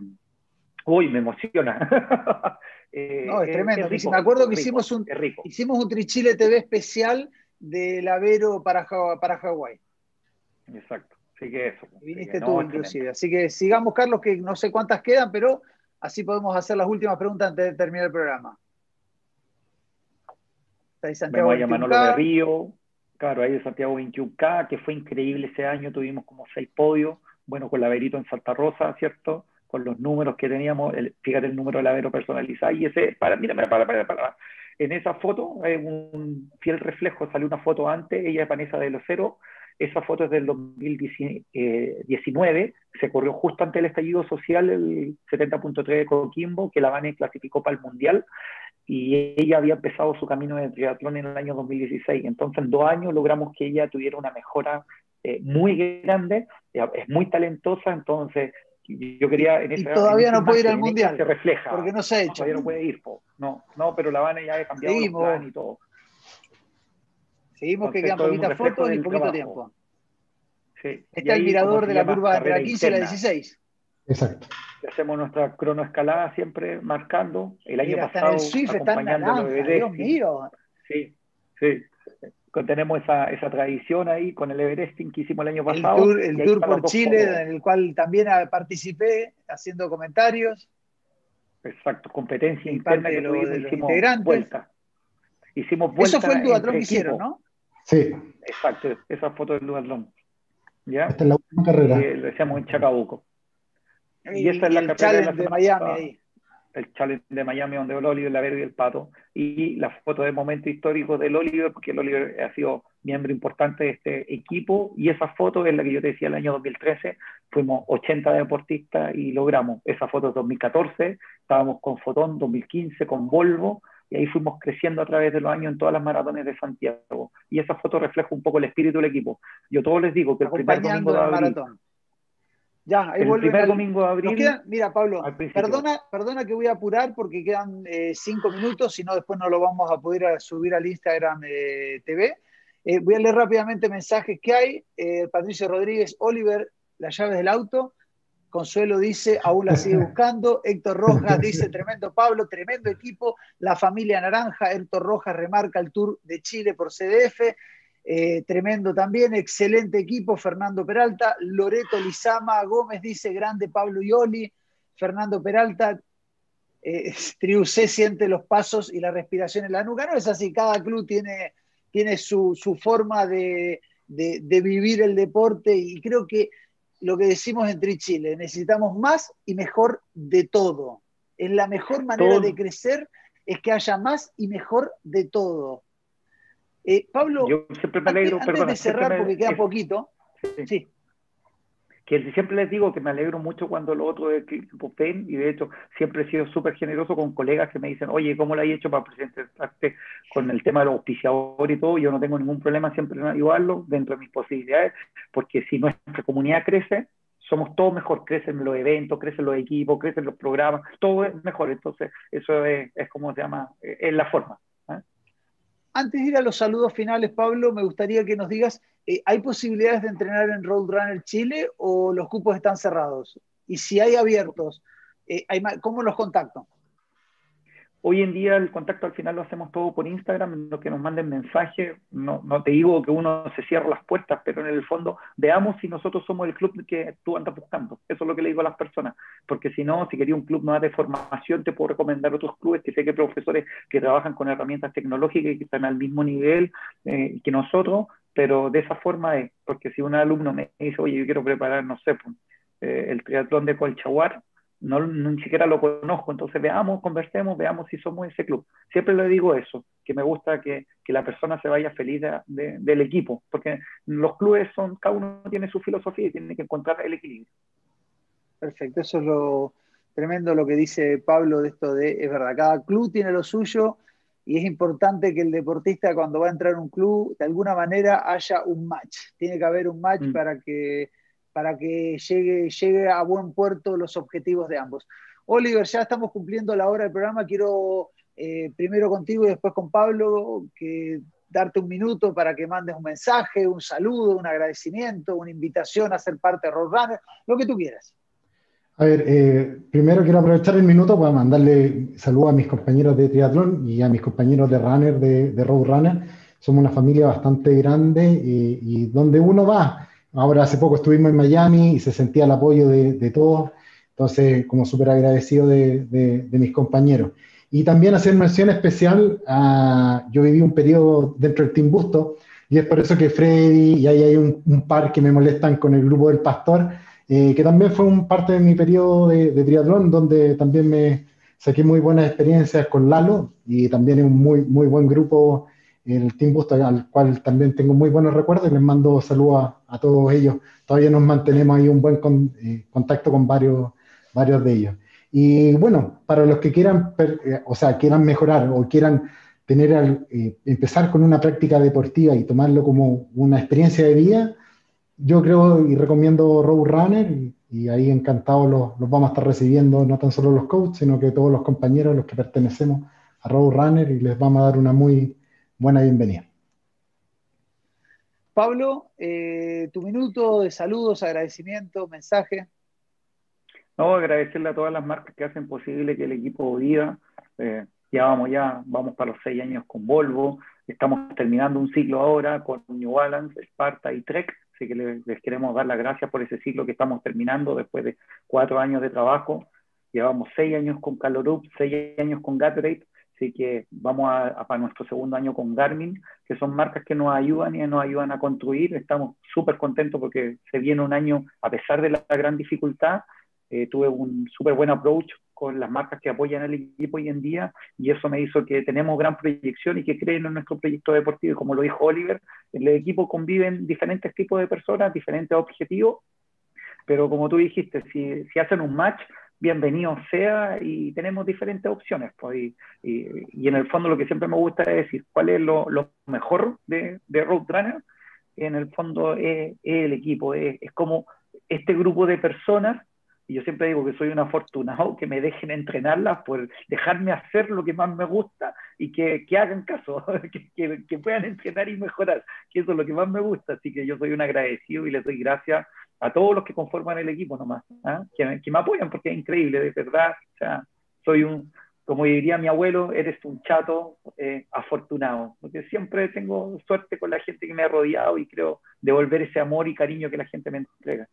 uy, me emociona. Eh, no, es, tremendo. me acuerdo que hicimos, un, hicimos un Trichile TV especial del Avero para, para Hawái. Exacto. Así que eso. Viniste tú, inclusive. Así que sigamos, Carlos, que no sé cuántas quedan, pero así podemos hacer las últimas preguntas antes de terminar el programa. Está ahí Santiago Vemos a Manolo de Río, claro, ahí de Santiago 21K, que fue increíble ese año, tuvimos como seis podios, bueno, con la Verito en Santa Rosa, ¿cierto? Con los números que teníamos, fíjate el número del Avero personalizado, y ese, para, mira, para, para, para, para en esa foto hay un fiel reflejo, salió una foto antes, ella es Vanessa de los Cero, esa foto es del 2019, se corrió justo ante el estallido social, el 70.3 de Coquimbo, que la Vane clasificó para el Mundial, y ella había empezado su camino de triatlón en el año 2016. Entonces, en dos años logramos que ella tuviera una mejora eh, muy grande, es muy talentosa, entonces yo quería en y todavía no puede ir al mundial se refleja porque no se ha hecho. todavía no puede ir no no pero la van ya ha cambiado Seguimos. el plan y todo. Seguimos que quedan poquitas fotos y poquito tiempo. Sí. está el mirador de la curva entre la 15 y la 16 exacto. Hacemos nuestra cronoescalada siempre marcando. El año pasado está en el Swift, acompañando está en Dios mío. Sí sí tenemos esa, esa tradición ahí con el Everesting que hicimos el año pasado. El tour, por Chile, en el cual también participé haciendo comentarios. Exacto, competencia interna que tuvimos, hicimos vuelta. Hicimos vuelta. Eso fue el duatlón que hicieron, ¿no? Sí. Exacto, esa foto del duatlón. ¿Ya? Esta es la última carrera. lo decíamos en Chacabuco. Y, esa es la carrera de, de Miami ahí el challenge de Miami donde el Oliver, la Verde y el Pato, y la foto de momento histórico del Oliver, porque el Oliver ha sido miembro importante de este equipo, y esa foto es la que yo te decía el año 2013, fuimos 80 deportistas y logramos esa foto 2014, estábamos con Fotón 2015, con Volvo, y ahí fuimos creciendo a través de los años en todas las maratones de Santiago. Y esa foto refleja un poco el espíritu del equipo. Yo todos les digo que el primer domingo de abril, ya, ahí el primer domingo de abril. mira, Pablo, perdona, perdona que voy a apurar porque quedan eh, cinco minutos, si no después no lo vamos a poder subir al Instagram eh, TV. Eh, voy a leer rápidamente mensajes que hay. Patricio Rodríguez, Oliver, las llaves del auto. Consuelo dice, aún la sigue buscando. Héctor Rojas dice, tremendo Pablo, tremendo equipo. La familia Naranja, Héctor Rojas remarca el Tour de Chile por CDF. Eh, tremendo también, excelente equipo, Fernando Peralta, Loreto Lizama, Gómez dice, grande Pablo Ioli, Fernando Peralta, eh, Triucé siente los pasos y la respiración en la nuca, no es así, cada club tiene, tiene su, forma de, de, vivir el deporte y creo que lo que decimos en Chile, necesitamos más y mejor de todo. Es la mejor manera de crecer es que haya más y mejor de todo. Eh, Pablo, yo siempre me alegro, antes, de cerrar, porque queda poquito, sí que siempre les digo que me alegro mucho cuando lo otro del equipo ven y de hecho siempre he sido súper generoso con colegas que me dicen, oye, ¿cómo lo hay hecho para presentarte con el tema de los auspiciadores y todo? Yo no tengo ningún problema siempre en ayudarlo dentro de mis posibilidades, porque si nuestra comunidad crece, somos todos mejor, crecen los eventos, crecen los equipos, crecen los programas, todo es mejor, entonces eso es, es como se llama, es la forma. Antes de ir a los saludos finales, Pablo, me gustaría que nos digas eh, ¿hay posibilidades de entrenar en Roadrunner Chile o los cupos están cerrados? Y si hay abiertos, eh, ¿cómo los contacto? Hoy en día el contacto al final lo hacemos todo por Instagram, lo que nos manden mensajes. No, no te digo que uno se cierre las puertas, pero en el fondo veamos si nosotros somos el club que tú andas buscando. Eso es lo que le digo a las personas. Porque si no, si quería un club más de formación, te puedo recomendar otros clubes que sé que profesores que trabajan con herramientas tecnológicas y que están al mismo nivel eh, que nosotros pero de esa forma es, porque si un alumno me dice, oye, yo quiero preparar, no sé, pues, eh, el triatlón de Colchaguar, no, ni siquiera lo conozco, entonces veamos, conversemos, veamos si somos ese club. Siempre le digo eso, que me gusta que, que la persona se vaya feliz del equipo, porque los clubes son, cada uno tiene su filosofía y tiene que encontrar el equilibrio. Perfecto, eso es lo tremendo lo que dice Pablo de esto de, es verdad, cada club tiene lo suyo y es importante que el deportista cuando va a entrar a un club, de alguna manera haya un match. Tiene que haber un match mm. para que, para que llegue, llegue a buen puerto los objetivos de ambos. Oliver, ya estamos cumpliendo la hora del programa. Quiero eh, primero contigo y después con Pablo que darte un minuto para que mandes un mensaje, un saludo, un agradecimiento, una invitación a ser parte de Roadrunner, lo que tú quieras. A ver, eh, primero quiero aprovechar el minuto para mandarle saludos a mis compañeros de triatlón y a mis compañeros de runner, de, de road runner. Somos una familia bastante grande y, donde uno va. Ahora hace poco estuvimos en Miami y se sentía el apoyo de, todos. Entonces, como súper agradecido de, mis compañeros. Y también hacer mención especial a, yo viví un periodo dentro del Team Busto y es por eso que Freddy y ahí hay un, par que me molestan con el grupo del Pastor eh, que también fue un parte de mi periodo de, triatlón, donde también me saqué muy buenas experiencias con Lalo y también es un muy, muy buen grupo, el Team Boost, al cual también tengo muy buenos recuerdos y les mando saludos todos ellos. Todavía nos mantenemos ahí un buen eh, contacto con varios, varios de ellos. Y bueno, para los que quieran, eh, o sea, quieran mejorar o quieran tener empezar con una práctica deportiva y tomarlo como una experiencia de vida, yo creo y recomiendo Roadrunner y, y ahí encantados los, los, vamos a estar recibiendo no tan solo los coaches, sino que todos los compañeros los que pertenecemos a Roadrunner y les vamos a dar una muy buena bienvenida. Pablo, eh, tu minuto de saludos, agradecimiento, mensaje. No, agradecerle a todas las marcas que hacen posible que el equipo viva. Eh, ya vamos, ya vamos para los seis años con Volvo. Estamos terminando un ciclo ahora con New Balance, Sparta y Trek Así que les, queremos dar las gracias por ese ciclo que estamos terminando después de cuatro años de trabajo. Llevamos seis años con Calorup, seis años con Gatorade, así que vamos a, para nuestro segundo año con Garmin, que son marcas que nos ayudan y nos ayudan a construir. Estamos súper contentos porque se viene un año, a pesar de la gran dificultad, eh, tuve un súper buen approach con las marcas que apoyan al equipo hoy en día y eso me hizo que tenemos gran proyección y que creen en nuestro proyecto deportivo. Y como lo dijo Oliver, en el equipo conviven diferentes tipos de personas, diferentes objetivos, pero como tú dijiste, si hacen un match, bienvenido sea y tenemos diferentes opciones. Pues, y, y, en el fondo lo que siempre me gusta es decir cuál es lo, lo mejor de, de Roadrunner. En el fondo es, el equipo, es, es como este grupo de personas y yo siempre digo que soy un afortunado, que me dejen entrenarlas por dejarme hacer lo que más me gusta y que, que hagan caso, que, que, puedan entrenar y mejorar, que eso es lo que más me gusta. Así que yo soy un agradecido y les doy gracias a todos los que conforman el equipo nomás, ¿ah? que, que, me apoyan porque es increíble, de verdad. O sea, soy un, como diría mi abuelo, eres un chato eh, afortunado, porque siempre tengo suerte con la gente que me ha rodeado y creo devolver ese amor y cariño que la gente me entrega.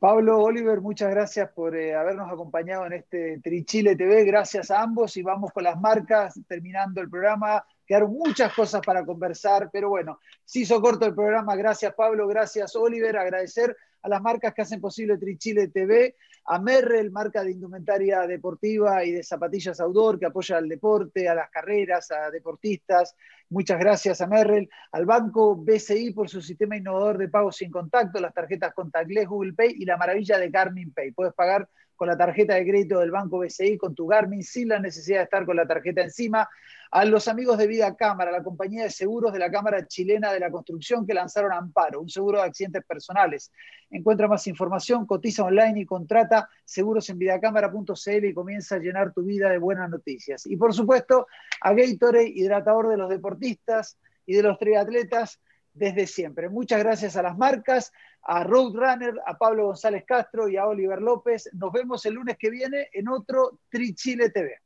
Pablo, Oliver, muchas gracias por eh, habernos acompañado en este Trichile TV. Gracias a ambos y vamos con las marcas terminando el programa. Quedaron muchas cosas para conversar, pero bueno, se hizo corto el programa. Gracias Pablo, gracias Oliver. Agradecer a las marcas que hacen posible Trichile TV, a Merrell, marca de indumentaria deportiva y de zapatillas outdoor que apoya al deporte, a las carreras, a deportistas. Muchas gracias a Merrell, al banco BCI por su sistema innovador de pago sin contacto, las tarjetas contactless Google Pay y la maravilla de Garmin Pay. Puedes pagar con la tarjeta de crédito del Banco BCI, con tu Garmin, sin la necesidad de estar con la tarjeta encima. A los amigos de Vida Cámara, la compañía de seguros de la Cámara Chilena de la Construcción que lanzaron Amparo, un seguro de accidentes personales. Encuentra más información, cotiza online y contrata seguros en vidacámara.cl y comienza a llenar tu vida de buenas noticias. Y por supuesto, a Gatorade, hidratador de los deportistas y de los triatletas desde siempre. Muchas gracias a las marcas, a Roadrunner, a Pablo González Castro y a Oliver López. Nos vemos el lunes que viene en otro Tri Chile TV.